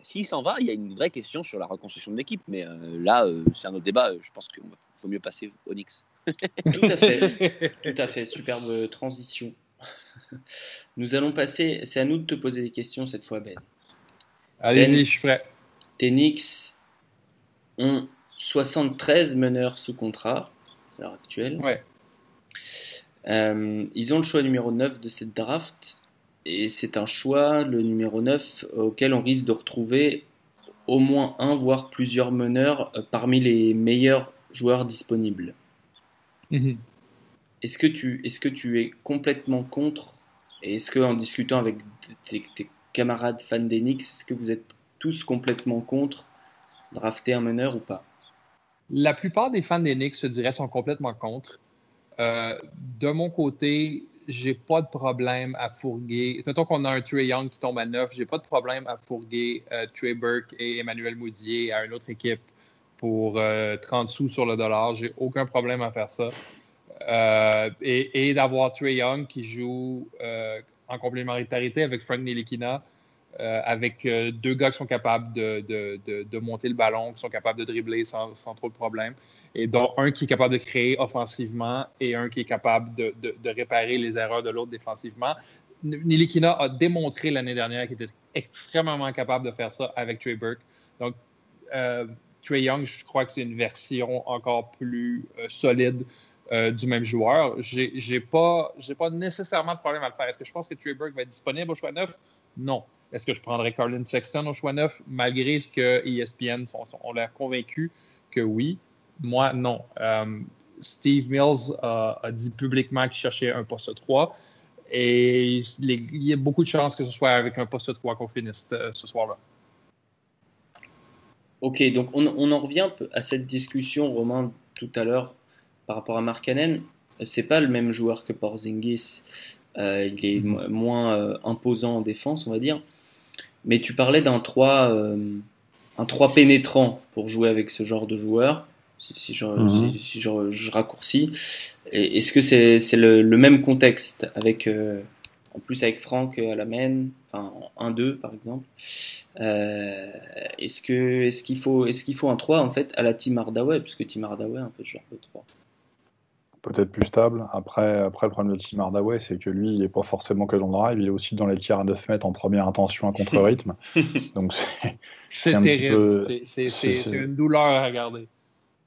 S'il s'en va, il y a une vraie question sur la reconstruction de l'équipe. Mais euh, là, euh, c'est un autre débat. Je pense qu'il faut mieux passer au Knicks. Tout à fait. Tout à fait. Superbe transition. Nous allons passer. C'est à nous de te poser des questions cette fois, Ben. Allez-y, ben, je suis prêt. Tes Knicks ont 73 meneurs sous contrat à l'heure actuelle. Ouais. Euh, ils ont le choix numéro 9 de cette draft. Et c'est un choix, le numéro 9, auquel on risque de retrouver au moins un, voire plusieurs meneurs euh, parmi les meilleurs joueurs disponibles. Mhm. Est-ce que, tu, es complètement contre Et est-ce qu'en discutant avec tes, camarades fans d'Enix, est-ce que vous êtes tous complètement contre drafter un meneur ou pas? La plupart des fans Knicks, je dirais, sont complètement contre. Euh, de mon côté, j'ai pas de problème à fourguer. Mettons qu'on a un Trey Young qui tombe à 9, j'ai pas de problème à fourguer euh, Trey Burke et Emmanuel Moudier à une autre équipe pour 30 euh, sous sur le dollar. J'ai aucun problème à faire ça. Et, d'avoir Trey Young qui joue en complémentarité avec Frank Nilikina euh, avec euh, deux gars qui sont capables de, de, de, monter le ballon, qui sont capables de dribbler sans, sans, trop de problèmes, et dont un qui est capable de créer offensivement et un qui est capable de, réparer les erreurs de l'autre défensivement. Nilikina a démontré l'année dernière qu'il était extrêmement capable de faire ça avec Trey Burke. Donc, euh, Trey Young, je crois que c'est une version encore plus solide du même joueur. J'ai pas, pas nécessairement de problème à le faire. Est-ce que je pense que Trey Burke va être disponible au choix 9? Non. Est-ce que je prendrais Carlin Sexton au choix neuf, malgré ce que ESPN sont, ont l'air convaincus que oui? Moi, non. Euh, Steve Mills a dit publiquement qu'il cherchait un poste 3 et il y a beaucoup de chances que ce soit avec un poste 3 qu'on finisse euh, ce soir-là. Ok, donc on, en revient à cette discussion, Romain, tout à l'heure, par rapport à Mark Cannon. C'est pas le même joueur que Porzingis. Euh, il est mm-hmm. moins imposant en défense, on va dire. Mais tu parlais d'un 3, euh, un 3 pénétrant pour jouer avec ce genre de joueur, si, je, mhm. si, je, je, raccourcis. Est-ce que c'est le, le, même contexte avec, euh, en plus avec Franck à la main, enfin, en 1-2 par exemple euh, Est-ce que est-ce qu'il faut, est qu'il faut un 3 en fait à la Team Hardaway? Puisque Team Hardaway un peu ce genre de 3 peut-être plus stable. Après, après, le problème de Tim Hardaway, c'est que lui, il n'est pas forcément que dans le drive, il est aussi dans les tirs à 9 mètres en première intention à contre-rythme. Donc c'est un terrible. Petit peu... C'est une douleur à regarder.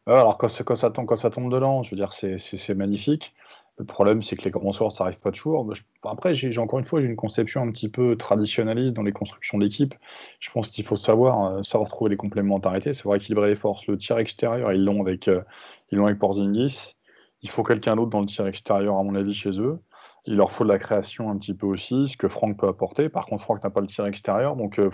alors quand, quand, ça tombe, quand ça tombe dedans, je veux dire, c'est magnifique. Le problème, c'est que les grands soirs, ça n'arrive pas toujours. Après, j'ai encore une fois, j'ai une conception un petit peu traditionnaliste dans les constructions d'équipe. Je pense qu'il faut savoir, euh, savoir trouver les complémentarités, savoir équilibrer les forces. Le tir extérieur, ils l'ont avec, euh, ils l'ont avec Porzingis. Il faut quelqu'un d'autre dans le tir extérieur, à mon avis, chez eux. Il leur faut de la création un petit peu aussi, ce que Franck peut apporter. Par contre, Franck n'a pas le tir extérieur, donc euh,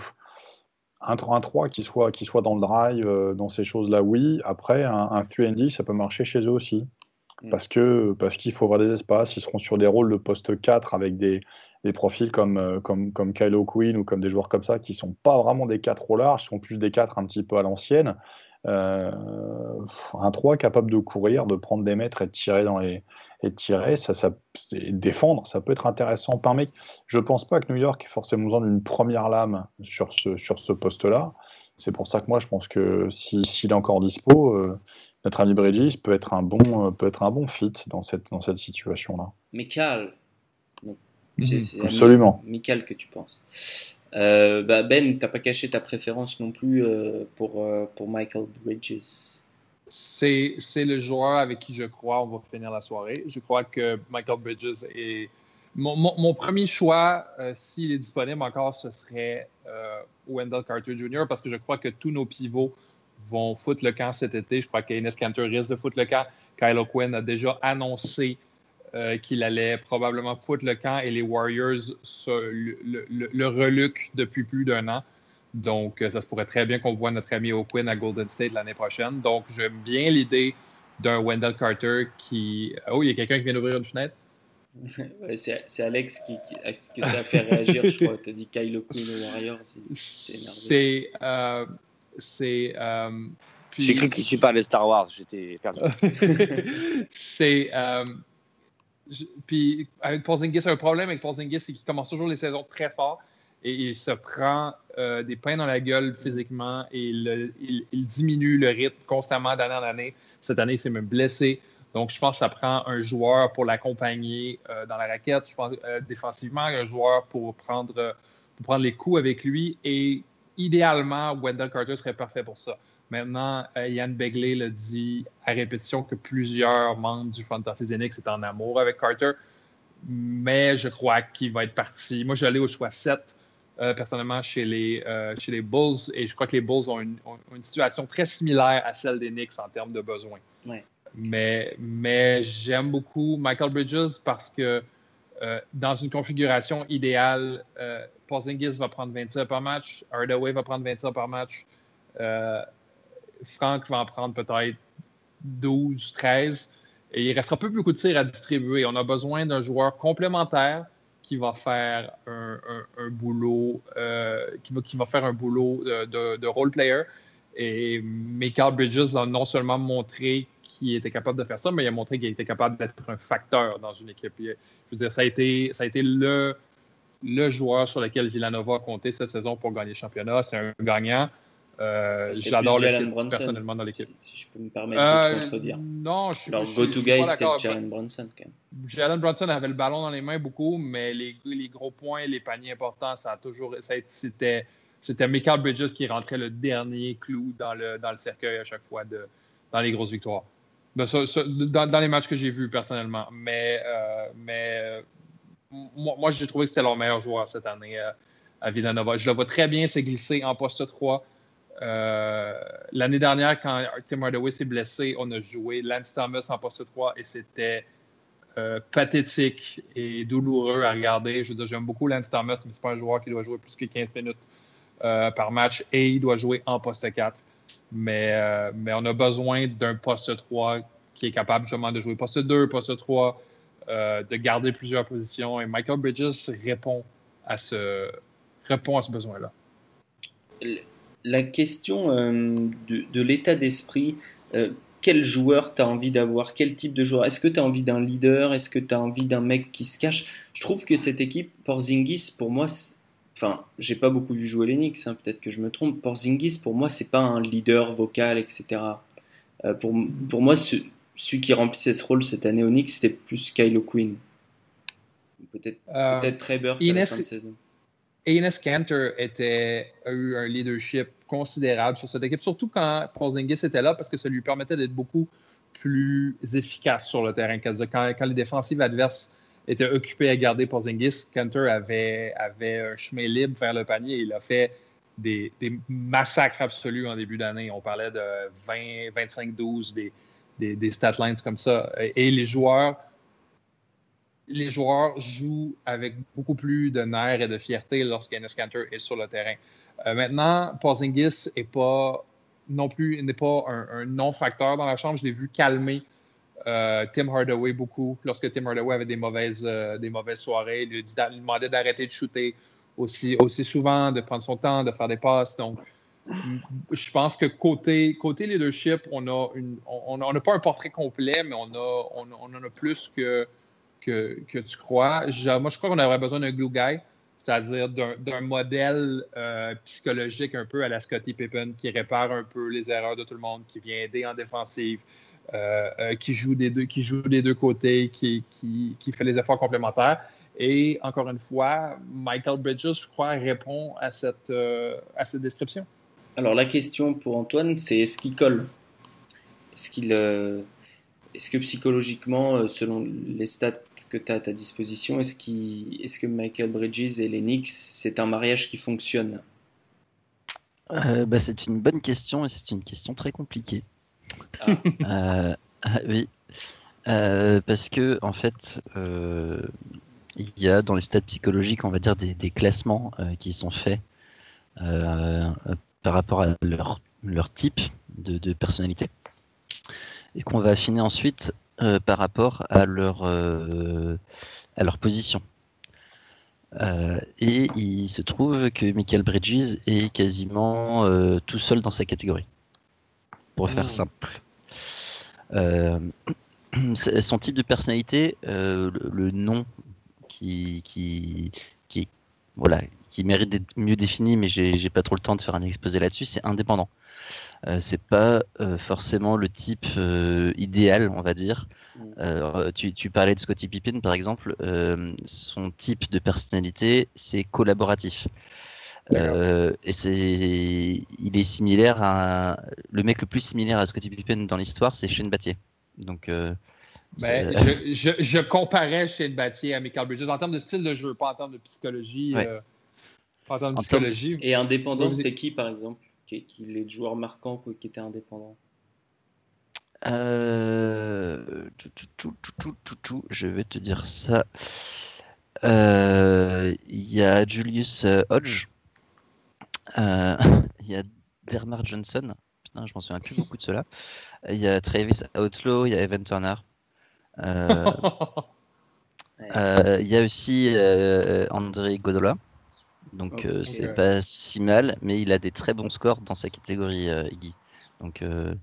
un 3-3 qui soit, qui soit dans le drive, dans ces choses-là, oui. Après, un, un 3D, ça peut marcher chez eux aussi. Mm. parce que parce qu'il faut avoir des espaces. Ils seront sur des rôles de poste 4 avec des, des profils comme, euh, comme, comme Kylo Quinn ou comme des joueurs comme ça qui sont pas vraiment des 4 au large, sont plus des 4 un petit peu à l'ancienne. Euh, un 3 capable de courir, de prendre des mètres et de tirer dans les et de tirer, ça, ça défendre, ça peut être intéressant. Par mec, je pense pas que New York ait forcément besoin d'une première lame sur ce sur ce poste-là. C'est pour ça que moi je pense que s'il est encore dispo, euh, notre ami Bridges peut être un bon, euh, peut être un bon fit dans cette, dans cette situation-là. Michael. Mhm. Absolument. Michael que tu penses. Euh, bah ben, t'as pas caché ta préférence non plus euh, pour, euh, pour Michael Bridges. C'est, le joueur avec qui je crois on va finir la soirée. Je crois que Michael Bridges est. Mon, premier choix, s'il est disponible encore, ce serait Wendell Carter Jr. parce que je crois que tous nos pivots vont foutre le camp cet été. Je crois qu'Ines Cantor risque de foutre le camp. Kyle O'Quinn a déjà annoncé euh, qu'il allait probablement foutre le camp et les Warriors le, le, reluquent depuis plus d'un an. Donc, euh, ça se pourrait très bien qu'on voit notre ami O'Quinn à Golden State l'année prochaine. Donc, j'aime bien l'idée d'un Wendell Carter qui. Oh, il y a quelqu'un qui vient d'ouvrir une fenêtre. c'est Alex qui, qui, que ça a fait réagir, je crois. Tu as dit Kyle O'Quinn aux Warriors. C'est énervé. C'est. Euh. Euh, J'ai cru que tu parlais Star Wars, j'étais perdu. c'est. Euh, puis avec Porzingis, un problème avec Porzingis, c'est qu'il commence toujours les saisons très fort et il se prend euh, des pains dans la gueule physiquement et il, diminue le rythme constamment d'année en année. Cette année, il s'est même blessé. Donc, je pense que ça prend un joueur pour l'accompagner dans la raquette. Je pense défensivement, un joueur pour prendre, pour prendre les coups avec lui et idéalement, Wendell Carter serait parfait pour ça. Maintenant, euh, Yann Begley le dit à répétition que plusieurs membres du front office d'Enix sont en amour avec Carter, mais je crois qu'il va être parti. Moi, j'allais au choix 7, euh, personnellement, chez les, euh, chez les Bulls, et je crois que les Bulls ont une, situation très similaire à celle des Knicks en termes de besoins. Mais, mais j'aime beaucoup Michael Bridges parce que dans une configuration idéale, Porzingis va prendre 27 par match, Hardaway va prendre 27 par match, euh, Frank va en prendre peut-être 12, 13, et il restera peu beaucoup de tirs à distribuer. On a besoin d'un joueur complémentaire qui va faire un, boulot, euh, qui, va, faire un boulot de, role player. Et Michael Bridges a non seulement montré qu'il était capable de faire ça, mais il a montré qu'il était capable d'être un facteur dans une équipe. je veux dire, ça a été, ça a été le, le joueur sur lequel Villanova a compté cette saison pour gagner le championnat. C'est un gagnant. Euh, J'adore le film personnellement dans l'équipe. Si je peux me permettre de euh, contredire. Non, je suis Alors, go-to-guy, c'était Jalen Brunson quand même. Jalen Brunson avait le ballon dans les mains beaucoup, mais les, les gros points, les paniers importants, ça a toujours. C'était c'était Michael Bridges qui rentrait le dernier clou dans le, dans le cercueil à chaque fois de, dans les grosses victoires. Dans, dans, les matchs que j'ai vus personnellement. Mais, euh, mais moi, j'ai trouvé que c'était leur meilleur joueur cette année euh, à Villanova. Je le vois très bien se glisser en poste 3. Euh, l'année dernière, quand Tim Hardaway s'est blessé, on a joué Lance Thomas en poste 3 et c'était euh, pathétique et douloureux à regarder. Je veux dire, j'aime beaucoup Lance Thomas, mais ce n'est pas un joueur qui doit jouer plus que 15 minutes par match et il doit jouer en poste 4. Mais, on a besoin d'un poste 3 qui est capable justement de jouer poste 2, poste 3, euh, de garder plusieurs positions. Et Michael Bridges répond à ce, répond à ce besoin-là. La question euh, de, l'état d'esprit, euh, quel joueur tu as envie d'avoir? Quel type de joueur? Est-ce que tu as envie d'un leader? Est-ce que tu as envie d'un mec qui se cache? Je trouve que cette équipe, Porzingis, pour moi, enfin, j'ai pas beaucoup vu jouer l'Enix, hein, peut-être que je me trompe. Porzingis, pour moi, c'est pas un leader vocal, etc. pour, pour moi, ce, celui qui remplissait ce rôle cette année au Knicks, c'était plus Kylo Quinn. Peut-être euh, peut Trevor à la fin de saison. Enes Kanter était, a eu un leadership considérable sur cette équipe, surtout quand Porzingis était là, parce que ça lui permettait d'être beaucoup plus efficace sur le terrain. Quand, les défensives adverses étaient occupées à garder Porzingis, Kanter avait, avait un chemin libre vers le panier. Il a fait des, massacres absolus en début d'année. On parlait de 20, 25, 12, des, des, des stat lines comme ça. Et les joueurs les joueurs jouent avec beaucoup plus de nerfs et de fierté lorsqu'Enes Cantor est sur le terrain. Euh, maintenant, Porzingis n'est pas non plus n'est pas un, non-facteur dans la chambre. Je l'ai vu calmer euh, Tim Hardaway beaucoup lorsque Tim Hardaway avait des mauvaises, euh, des mauvaises soirées. Il lui, demandait d'arrêter de shooter aussi, aussi souvent, de prendre son temps, de faire des passes. Donc, je pense que côté, côté leadership, on n'a on, on pas un portrait complet, mais on, a, on en a plus que que, tu crois. moi, je crois qu'on aurait besoin d'un glue guy, c'est-à-dire d'un modèle euh, psychologique un peu à la Scottie Pippen qui répare un peu les erreurs de tout le monde, qui vient aider en défensive, euh, euh, qui, joue des deux, qui joue des deux côtés, qui, fait les efforts complémentaires. Et encore une fois, Michael Bridges, je crois, répond à cette, à cette description. Alors la question pour Antoine, c'est est-ce qu'il colle? Est-ce qu'il est-ce que psychologiquement, euh, selon les stats que tu as à ta disposition, est-ce, est que Michael Bridges et les Knicks, c'est un mariage qui fonctionne? Euh, bah, C'est une bonne question et c'est une question très compliquée. Ah. Euh, oui, parce que en fait, il y a dans les stats psychologiques, on va dire, des, classements qui sont faits par rapport à leur, leur type de personnalité et qu'on va affiner ensuite euh, par rapport à leur, euh, à leur position. Euh, et il se trouve que Michael Bridges est quasiment tout seul dans sa catégorie, pour faire mmh. simple. son type de personnalité, le, nom qui, qui, qui, voilà, qui mérite d'être mieux défini, mais j'ai pas trop le temps de faire un exposé là-dessus, c'est indépendant. Euh, c'est pas euh, forcément le type euh, idéal, on va dire. Mm. Tu, parlais de Scottie Pippen, par exemple. son type de personnalité, c'est collaboratif. et c'est, il est similaire à le mec le plus similaire à Scottie Pippen dans l'histoire, c'est Shane Battier. Donc, ben, je, je, comparais Shane Battier à Michael Bridges en termes de style de jeu, pas en termes de psychologie. Psychologie. Et indépendant, c'était qui, par exemple qui, qui les joueurs marquants qui étaient indépendants? Euh, je vais te dire ça. Euh, il y a Julius euh, Hodge. Il y a Bernard Johnson. Putain, je m'en souviens plus beaucoup de cela. Il y a Travis Outlaw. Il y a Evan Turner. Il y a aussi André Godola. Donc euh, c'est pas si mal, mais il a des très bons scores dans sa catégorie euh, Iggy. Donc euh,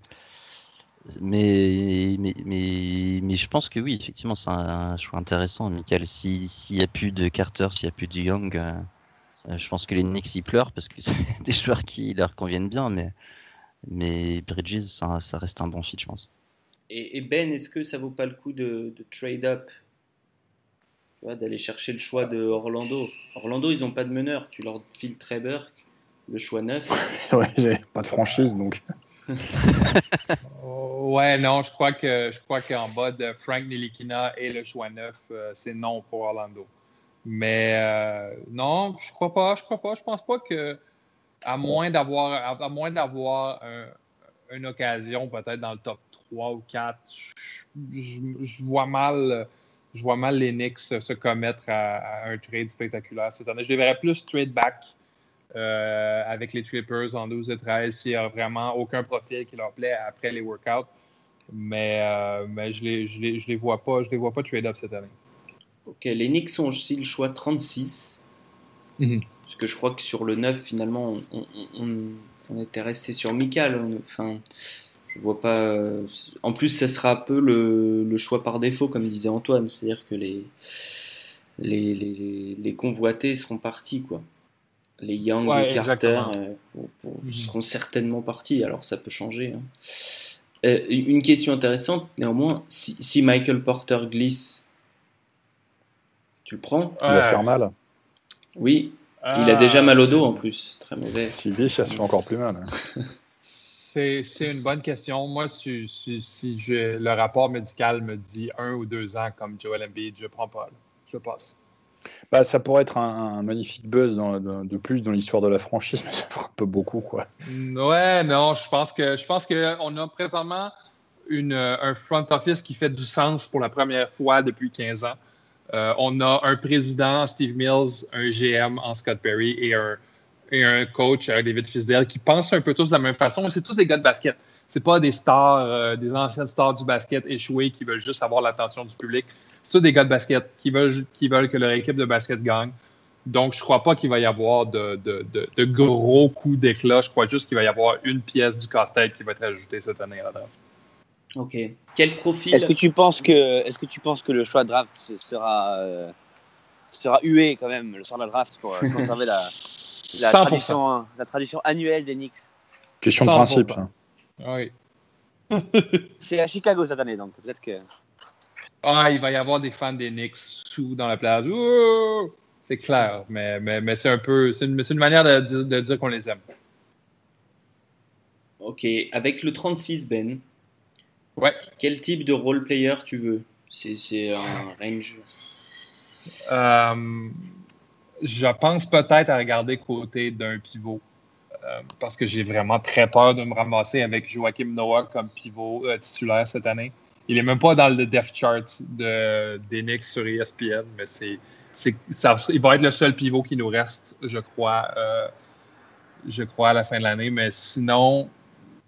mais, mais, mais, je pense que oui, effectivement, c'est un, choix intéressant, Michael. S'il n'y a plus de Carter, s'il n'y a plus de Young, je pense que les Knicks y pleurent parce que c'est des joueurs qui leur conviennent bien, mais, mais Bridges, ça, ça reste un bon fit, je pense. Et, Ben, est-ce que ça vaut pas le coup de, de trade up d'aller chercher le choix de Orlando. Orlando, ils n'ont pas de meneur. Tu leur files Trey Burke, le choix neuf. ouais, j'ai pas de franchise donc. ouais, non, je crois que je crois qu'en bas de Frank Nilikina et le choix neuf, euh, c'est non pour Orlando. Mais euh, non, je crois pas, je crois pas, je pense pas que à moins d'avoir à, moins d'avoir une occasion peut-être dans le top 3 ou 4, je vois mal je vois mal les Knicks se commettre à, un trade spectaculaire cette année. Je les verrais plus trade back euh, avec les Trippers en 12 et 13 s'il n'y a vraiment aucun profil qui leur plaît après les workouts. Mais, euh, mais je ne les, je les, je les, vois pas, je les vois pas trade up cette année. Ok, les Knicks ont aussi le choix 36. Mm-hmm. Parce que je crois que sur le 9, finalement, on, on, était resté sur Michael. Enfin, je vois pas. Euh, en plus, ça sera un peu le, choix par défaut, comme disait Antoine, c'est-à-dire que les, les, les, les, convoités seront partis, quoi. Les Young, les Carter euh, mhm. seront certainement partis. Alors, ça peut changer. Hein. Euh, une question intéressante, néanmoins, si, Michael Porter glisse, tu le prends? Il va se faire mal. Oui. Il a déjà mal au dos en plus, très mauvais. Sylvie, ça se fait encore plus mal. C'est une bonne question. Moi, si, si, le rapport médical me dit un ou deux ans comme Joel Embiid, je prends pas. Je passe. Bah, ça pourrait être un, magnifique buzz de plus dans l'histoire de la franchise, mais ça fera un peu beaucoup, quoi. Ouais, non, je pense que je pense qu'on a présentement une, un front office qui fait du sens pour la première fois depuis 15 ans. Euh, on a un président, Steve Mills, un GM en Scott Perry et un, et un coach, euh, David Fisdale, qui pensent un peu tous de la même façon. C'est tous des gars de basket. C'est pas des stars, euh, des anciennes stars du basket échoués qui veulent juste avoir l'attention du public. C'est des gars de basket qui veulent, qui veulent que leur équipe de basket gagne. Donc, je crois pas qu'il va y avoir de, de, de, gros coups d'éclat. Je crois juste qu'il va y avoir une pièce du casse-tête qui va être ajoutée cette année à la draft. Ok. Quel profil? Est-ce que tu penses que, est-ce que tu penses que le choix de draft sera euh, sera hué quand même le soir de la draft pour conserver la, la tradition, la tradition annuelle des Knicks Question de principe. Oui. C'est à Chicago cette année, donc peut-être que. Ah, il va y avoir des fans des Knicks sous dans la place. C'est clair, mais, mais, mais c'est un peu. C'est une, une, manière de, de dire qu'on les aime. Ok, avec le 36, Ben. Ouais. Quel type de role player tu veux? C'est un range. Euh, je pense peut-être à regarder côté d'un pivot. Euh, parce que j'ai vraiment très peur de me ramasser avec Joachim Noah comme pivot euh, titulaire cette année. Il n'est même pas dans le depth chart de, des Knicks sur ESPN, mais c'est, il va être le seul pivot qui nous reste, je crois, euh, je crois à la fin de l'année. Mais sinon,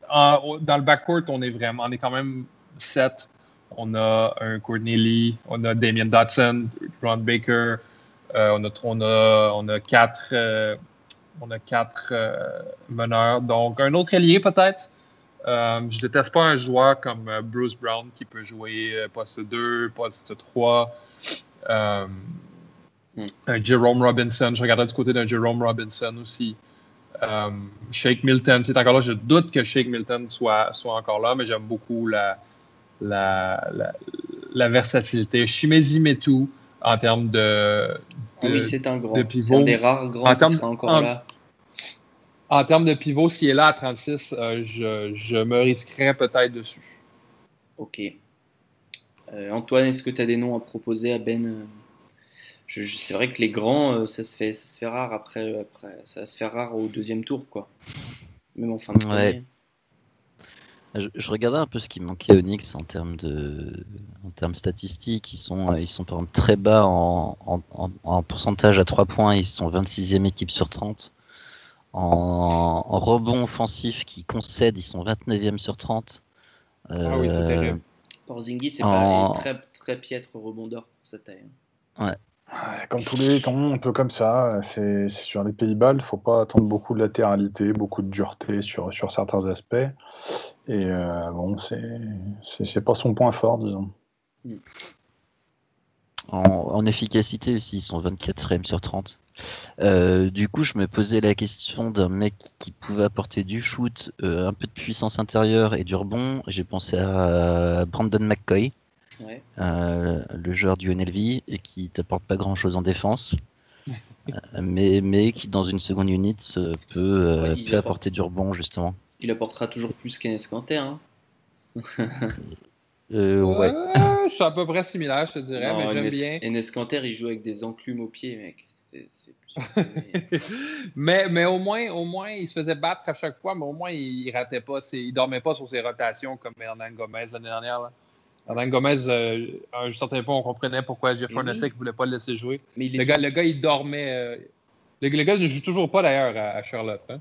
dans le backcourt, on est vraiment, on est quand même sept. On a un Courtney Lee, on a Damien Dotson, Ron Baker, on, a, on, a, on a quatre, euh, on a quatre euh, meneurs. Donc, un autre allié peut-être. je déteste pas un joueur comme Bruce Brown qui peut jouer poste 2, poste 3. Un Jerome Robinson. Je regardais du côté d'un Jerome Robinson aussi. Shake Milton, c'est encore là. Je doute que Shake Milton soit, soit encore là, mais j'aime beaucoup la, la, la, la versatilité. Shimezi Metu, en termes de, ah oui, c'est un grand. C'est un des rares grands qui sera encore là. En termes de pivot, s'il est là à 36, euh, je, je, me risquerais peut-être dessus. Ok. Euh, Antoine, est-ce que tu as des noms à proposer à Ben euh, je, C'est vrai que les grands, ça, se fait, ça se fait rare après, après. Ça se fait rare au deuxième tour, quoi. Même en fin de ouais. Je, regardais un peu ce qui manquait à Onyx en termes de, en termes statistiques. Ils sont, ils sont par exemple très bas en, en, pourcentage à 3 points. Ils sont 26e équipe sur 30. En, rebond offensif qui concède, ils sont 29e sur 30. ah oui, c'est euh, terrible. Porzingis, c'est pas très, très piètre rebondeur pour cette taille. Hein. Ouais. Comme tous les temps, un peu comme ça, c'est sur les Pays-Bas, il ne faut pas attendre beaucoup de latéralité, beaucoup de dureté sur, sur certains aspects. Et euh, bon, c'est pas son point fort, disons. En, efficacité aussi, ils sont 24e sur 30. Euh, du coup, je me posais la question d'un mec qui pouvait apporter du shoot, euh, un peu de puissance intérieure et du rebond. J'ai pensé à Brandon McCoy. Euh, le joueur du NLV et qui t'apporte pas grand chose en défense, euh, mais, mais qui dans une seconde unit peut, euh, peut apporter du rebond justement. Il apportera toujours plus qu'un escanter. Hein ouais. c'est à peu près similaire, je te dirais, mais j'aime bien. Un escanter, il joue avec des enclumes aux pieds, mec. mais, mais au moins, au moins, il se faisait battre à chaque fois, mais au moins, il, ratait pas, il dormait pas sur ses rotations comme Hernan Gomez l'année dernière. Là. Alain Gomez, euh, à un certain point, on comprenait pourquoi Jeff Hornacek ne voulait pas le laisser jouer. Mais le, gars, le gars, il dormait. Euh, le, gars ne joue toujours pas d'ailleurs à, Charlotte. Hein.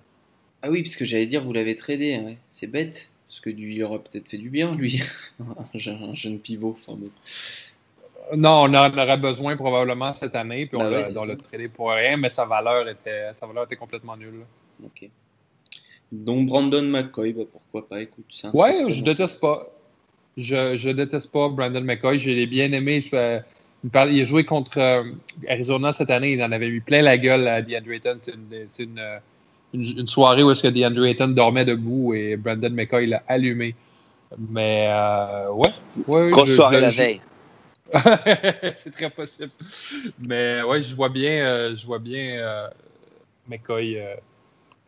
Ah oui, parce que j'allais dire, vous l'avez tradé. Hein, c'est bête. Parce que lui, il aurait peut-être fait du bien, lui. un jeune pivot. Non, on en aurait besoin probablement cette année, puis on bah l'a tradé pour rien, mais sa valeur était, sa valeur était complètement nulle. Ok. Donc Brandon McCoy, bah, pourquoi pas, écoute. Ça ouais, je déteste pas. Je, je déteste pas Brandon McCoy. Je l'ai bien aimé. Je, il a joué contre euh, Arizona cette année. Il en avait eu plein la gueule à DeAndre Ayton. C'est une, une, une, soirée où est-ce que DeAndre Ayton dormait debout et Brandon McCoy l'a allumé. Mais euh, ouais. ouais Grosse soirée la veille. c'est très possible. Mais ouais, je vois bien, euh, je vois bien McCoy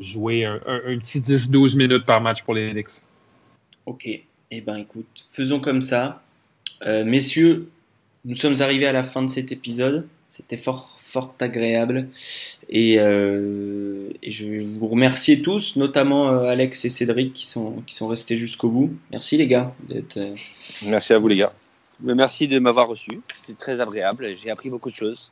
jouer un, petit 10-12 minutes par match pour les Knicks. Ok. Eh ben écoute, faisons comme ça. messieurs, nous sommes arrivés à la fin de cet épisode. C'était fort, fort agréable. Et, euh, et, je vais vous remercier tous, notamment euh, Alex et Cédric qui sont, qui sont restés jusqu'au bout. Merci les gars. Euh, Merci à vous les gars. Merci de m'avoir reçu. C'était très agréable. J'ai appris beaucoup de choses.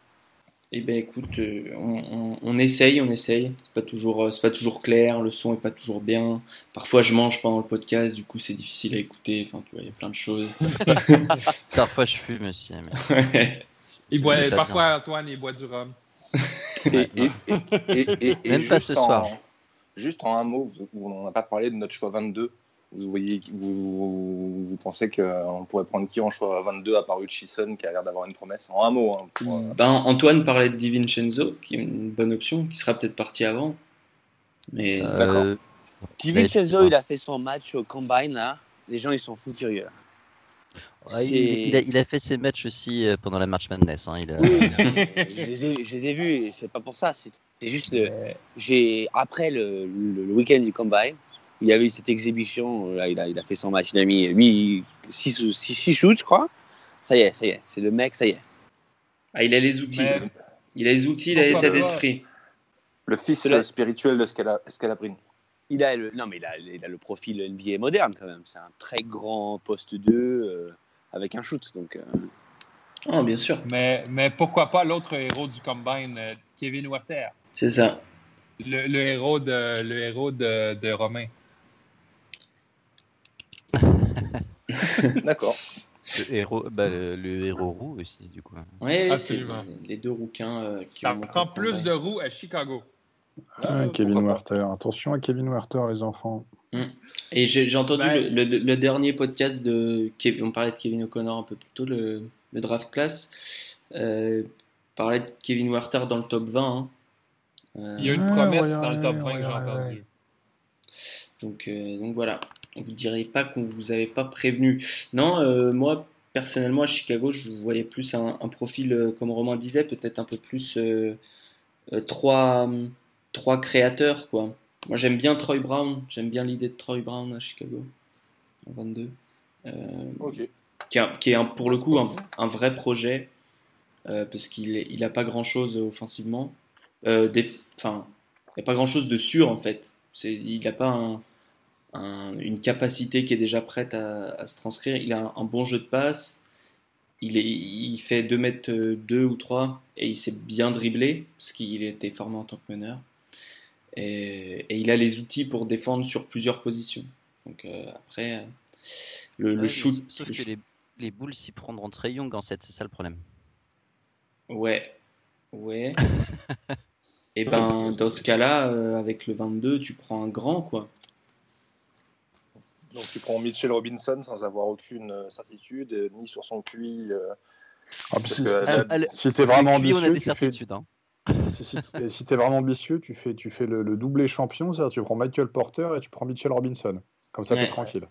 Eh ben écoute, euh, on, on, essaye, on essaye. C'est pas toujours, euh, c'est pas toujours clair, le son est pas toujours bien. Parfois je mange pendant le podcast, du coup c'est difficile à écouter. Enfin tu vois, il y a plein de choses. parfois je fume aussi. Mais... il boit, parfois Antoine il boit du rhum. et, et, et, Même pas ce soir. Juste en un mot, on n'a pas parlé de notre choix 22 vous voyez, vous, vous, pensez qu'on pourrait prendre qui en choix 22 à part Hutchison qui a l'air d'avoir une promesse En un mot. Hein, euh, ben, Antoine parlait de Di Vincenzo, qui est une bonne option, qui sera peut-être parti avant. Mais euh, d'accord. Di Vincenzo, il a fait son match au Combine là. Les gens ils sont fous furieux. il, a, fait ses matchs aussi euh, pendant la March Madness. Hein, il je, les ai, vus et c'est pas pour ça. C'est juste le, j'ai après le, le, le week-end du Combine, il y avait cette exhibition, là, il, a, il a fait son match, il a mis 6 six, shoots, je crois. Ça y est, ça y est, c'est le mec, ça y est. Ah, il a les outils. Il a les outils, il a l'état d'esprit. Le fils spirituel de Scalabrini. Il a le, non, mais il a, il a, le profil NBA moderne quand même. C'est un très grand poste 2 euh, avec un shoot. Donc, oh, bien sûr. Mais, mais pourquoi pas l'autre héros du combine, euh, Kevin Werther? C'est ça. Le, le, héros de, le héros de, de Romain. D'accord. Le héros, bah, le, héros roux aussi, du coup. Oui, c'est les deux rouquins euh, qui Ça prend plus de roues à Chicago. Ah, Kevin Werther. Attention à Kevin Werther, les enfants. Mm. Et j'ai entendu le, dernier podcast de Kevin, on parlait de Kevin O'Connor un peu plus tôt, le, draft class. Euh, parlait de Kevin Werther dans le top 20. Hein. Euh, Il y a une promesse dans le top 20 que j'ai entendu. Donc, euh, donc voilà vous direz pas qu'on vous avait pas prévenu. Non, euh, moi personnellement à Chicago, je voyais plus un, profil euh, comme Romain disait, peut-être un peu plus euh, trois, trois créateurs quoi. Moi j'aime bien Troy Brown, j'aime bien l'idée de Troy Brown à Chicago en 22. Qui, est pour le coup un, vrai projet parce qu'il il a pas grand chose offensivement. Enfin, il n'y a pas grand chose de sûr en fait. Il n'a pas un, une capacité qui est déjà prête à, se transcrire. Il a un, bon jeu de passe. Il, est, il fait 2 mètres 2 ou 3 et il sait bien dribbler parce qu'il était formé en tant que meneur. Et, il a les outils pour défendre sur plusieurs positions. Donc euh, après, le, shoot. Sauf que Les, les, boules s'y prendront très young en 7, c'est ça le problème. Ouais, ouais. et ben dans ce cas-là, euh, avec le 22, tu prends un grand quoi. Donc tu prends Mitchell Robinson sans avoir aucune euh, certitude, euh, ni sur son QI. Euh, ah, si, tu es vraiment ambitieux, tu fais... Hein. si, si, tu es vraiment ambitieux, tu fais, tu fais le, doublé champion, c'est-à-dire tu prends Michael Porter et tu prends Mitchell Robinson. Comme ça, tu es tranquille.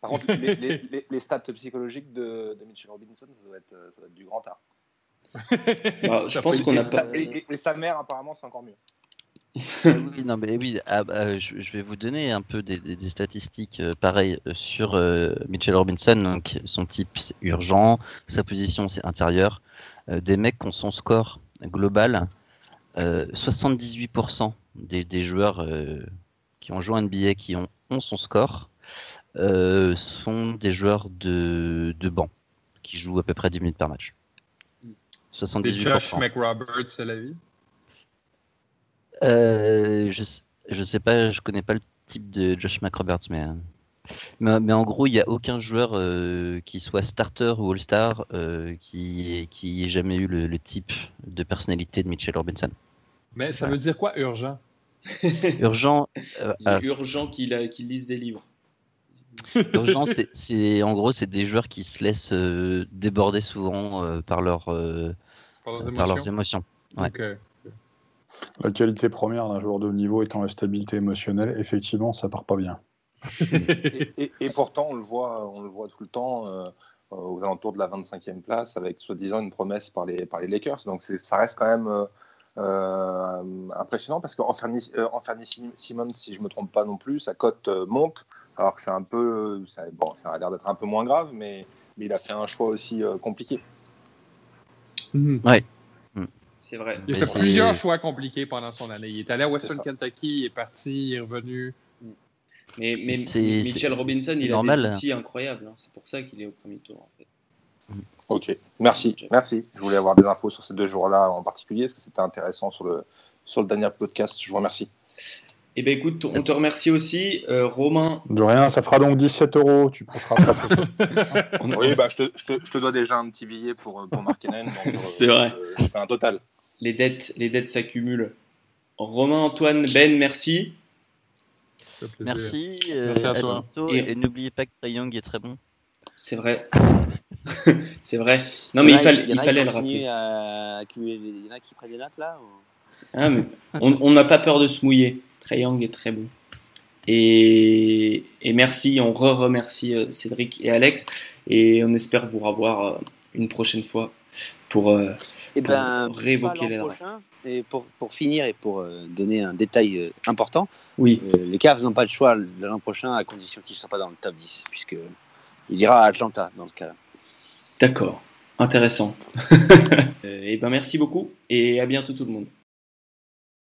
Par contre, les, stats psychologiques de, Mitchell Robinson, ça doit, être, ça doit être du grand art. Bah, je pense qu'on a pas. et, sa mère, apparemment, c'est encore mieux. Oui, non, mais oui, ah, bah, je, vais vous donner un peu des, statistiques euh, pareilles euh, sur euh, Mitchell Robinson. Donc, son type, c'est urgent, sa position, c'est intérieur. des mecs qui ont son score global, 78% des, joueurs qui ont joué en NBA qui ont, son score sont des joueurs de, de banc, qui jouent à peu près 10 minutes par match. 78%. Josh McRoberts, c'est la vie? Euh, je, je sais pas, je connais pas le type de Josh McRoberts, mais, mais, mais en gros, il n'y a aucun joueur euh, qui soit starter ou all-star euh, qui, qui ait jamais eu le, type de personnalité de Mitchell Robinson. Mais ça veut dire quoi, urgent? Urgent. urgent qu'il qu lise des livres. Urgent, c'est en gros, c'est des joueurs qui se laissent déborder souvent par, leur, par, leurs émotions. Ouais. La qualité première d'un joueur de haut niveau étant la stabilité émotionnelle, effectivement, ça part pas bien. et, pourtant, on le voit, on le voit tout le temps euh, aux alentours de la 25e place, avec soi-disant une promesse par les, par les Lakers. Donc ça reste quand même euh, impressionnant parce qu'Anthony Simon, si je me trompe pas non plus, sa cote monte, alors que c'est un peu, ça, bon, ça a l'air d'être un peu moins grave, mais, mais il a fait un choix aussi compliqué. Mhm. Ouais. C'est vrai. Il a fait plusieurs choix compliqués pendant son année. Il est allé à Western Kentucky, il est parti, il est revenu. Mais, mais Mitchell Robinson, il a des outils incroyables. Hein. C'est pour ça qu'il est au premier tour. En fait. Ok, merci, merci. Je voulais avoir des infos sur ces deux jours-là en particulier, parce que c'était intéressant sur le, sur le dernier podcast. Je vous remercie. Eh bien, écoute, on te remercie aussi, euh, Romain. De rien, ça fera donc 17 euros. Tu penseras pas. oui, bah, je, te, je, te, je, te, dois déjà un petit billet pour, pour Markenen. Euh, C'est vrai. Je, fais un total. Les dettes, les dettes s'accumulent. Romain, Antoine, Ben, merci. Merci. Euh, merci à, toi. Et, n'oubliez pas que Trae Young est très bon. C'est vrai. C'est vrai. Non, mais il, fallait, il, fallait le rappeler. Il y en a qui prennent des notes là ah, mais On n'a pas peur de se mouiller. Trae Young est très bon. Et, et merci, on re-remercie euh, Cédric et Alex. Et on espère vous revoir euh, une prochaine fois pour, et eh ben, réévoquer les Et pour, pour, finir et pour donner un détail important, oui. les Cavs n'ont pas le choix l'an prochain à condition qu'ils ne soient pas dans le top 10, puisque il ira à Atlanta dans ce cas-là. D'accord, intéressant. et eh ben merci beaucoup et à bientôt tout le monde.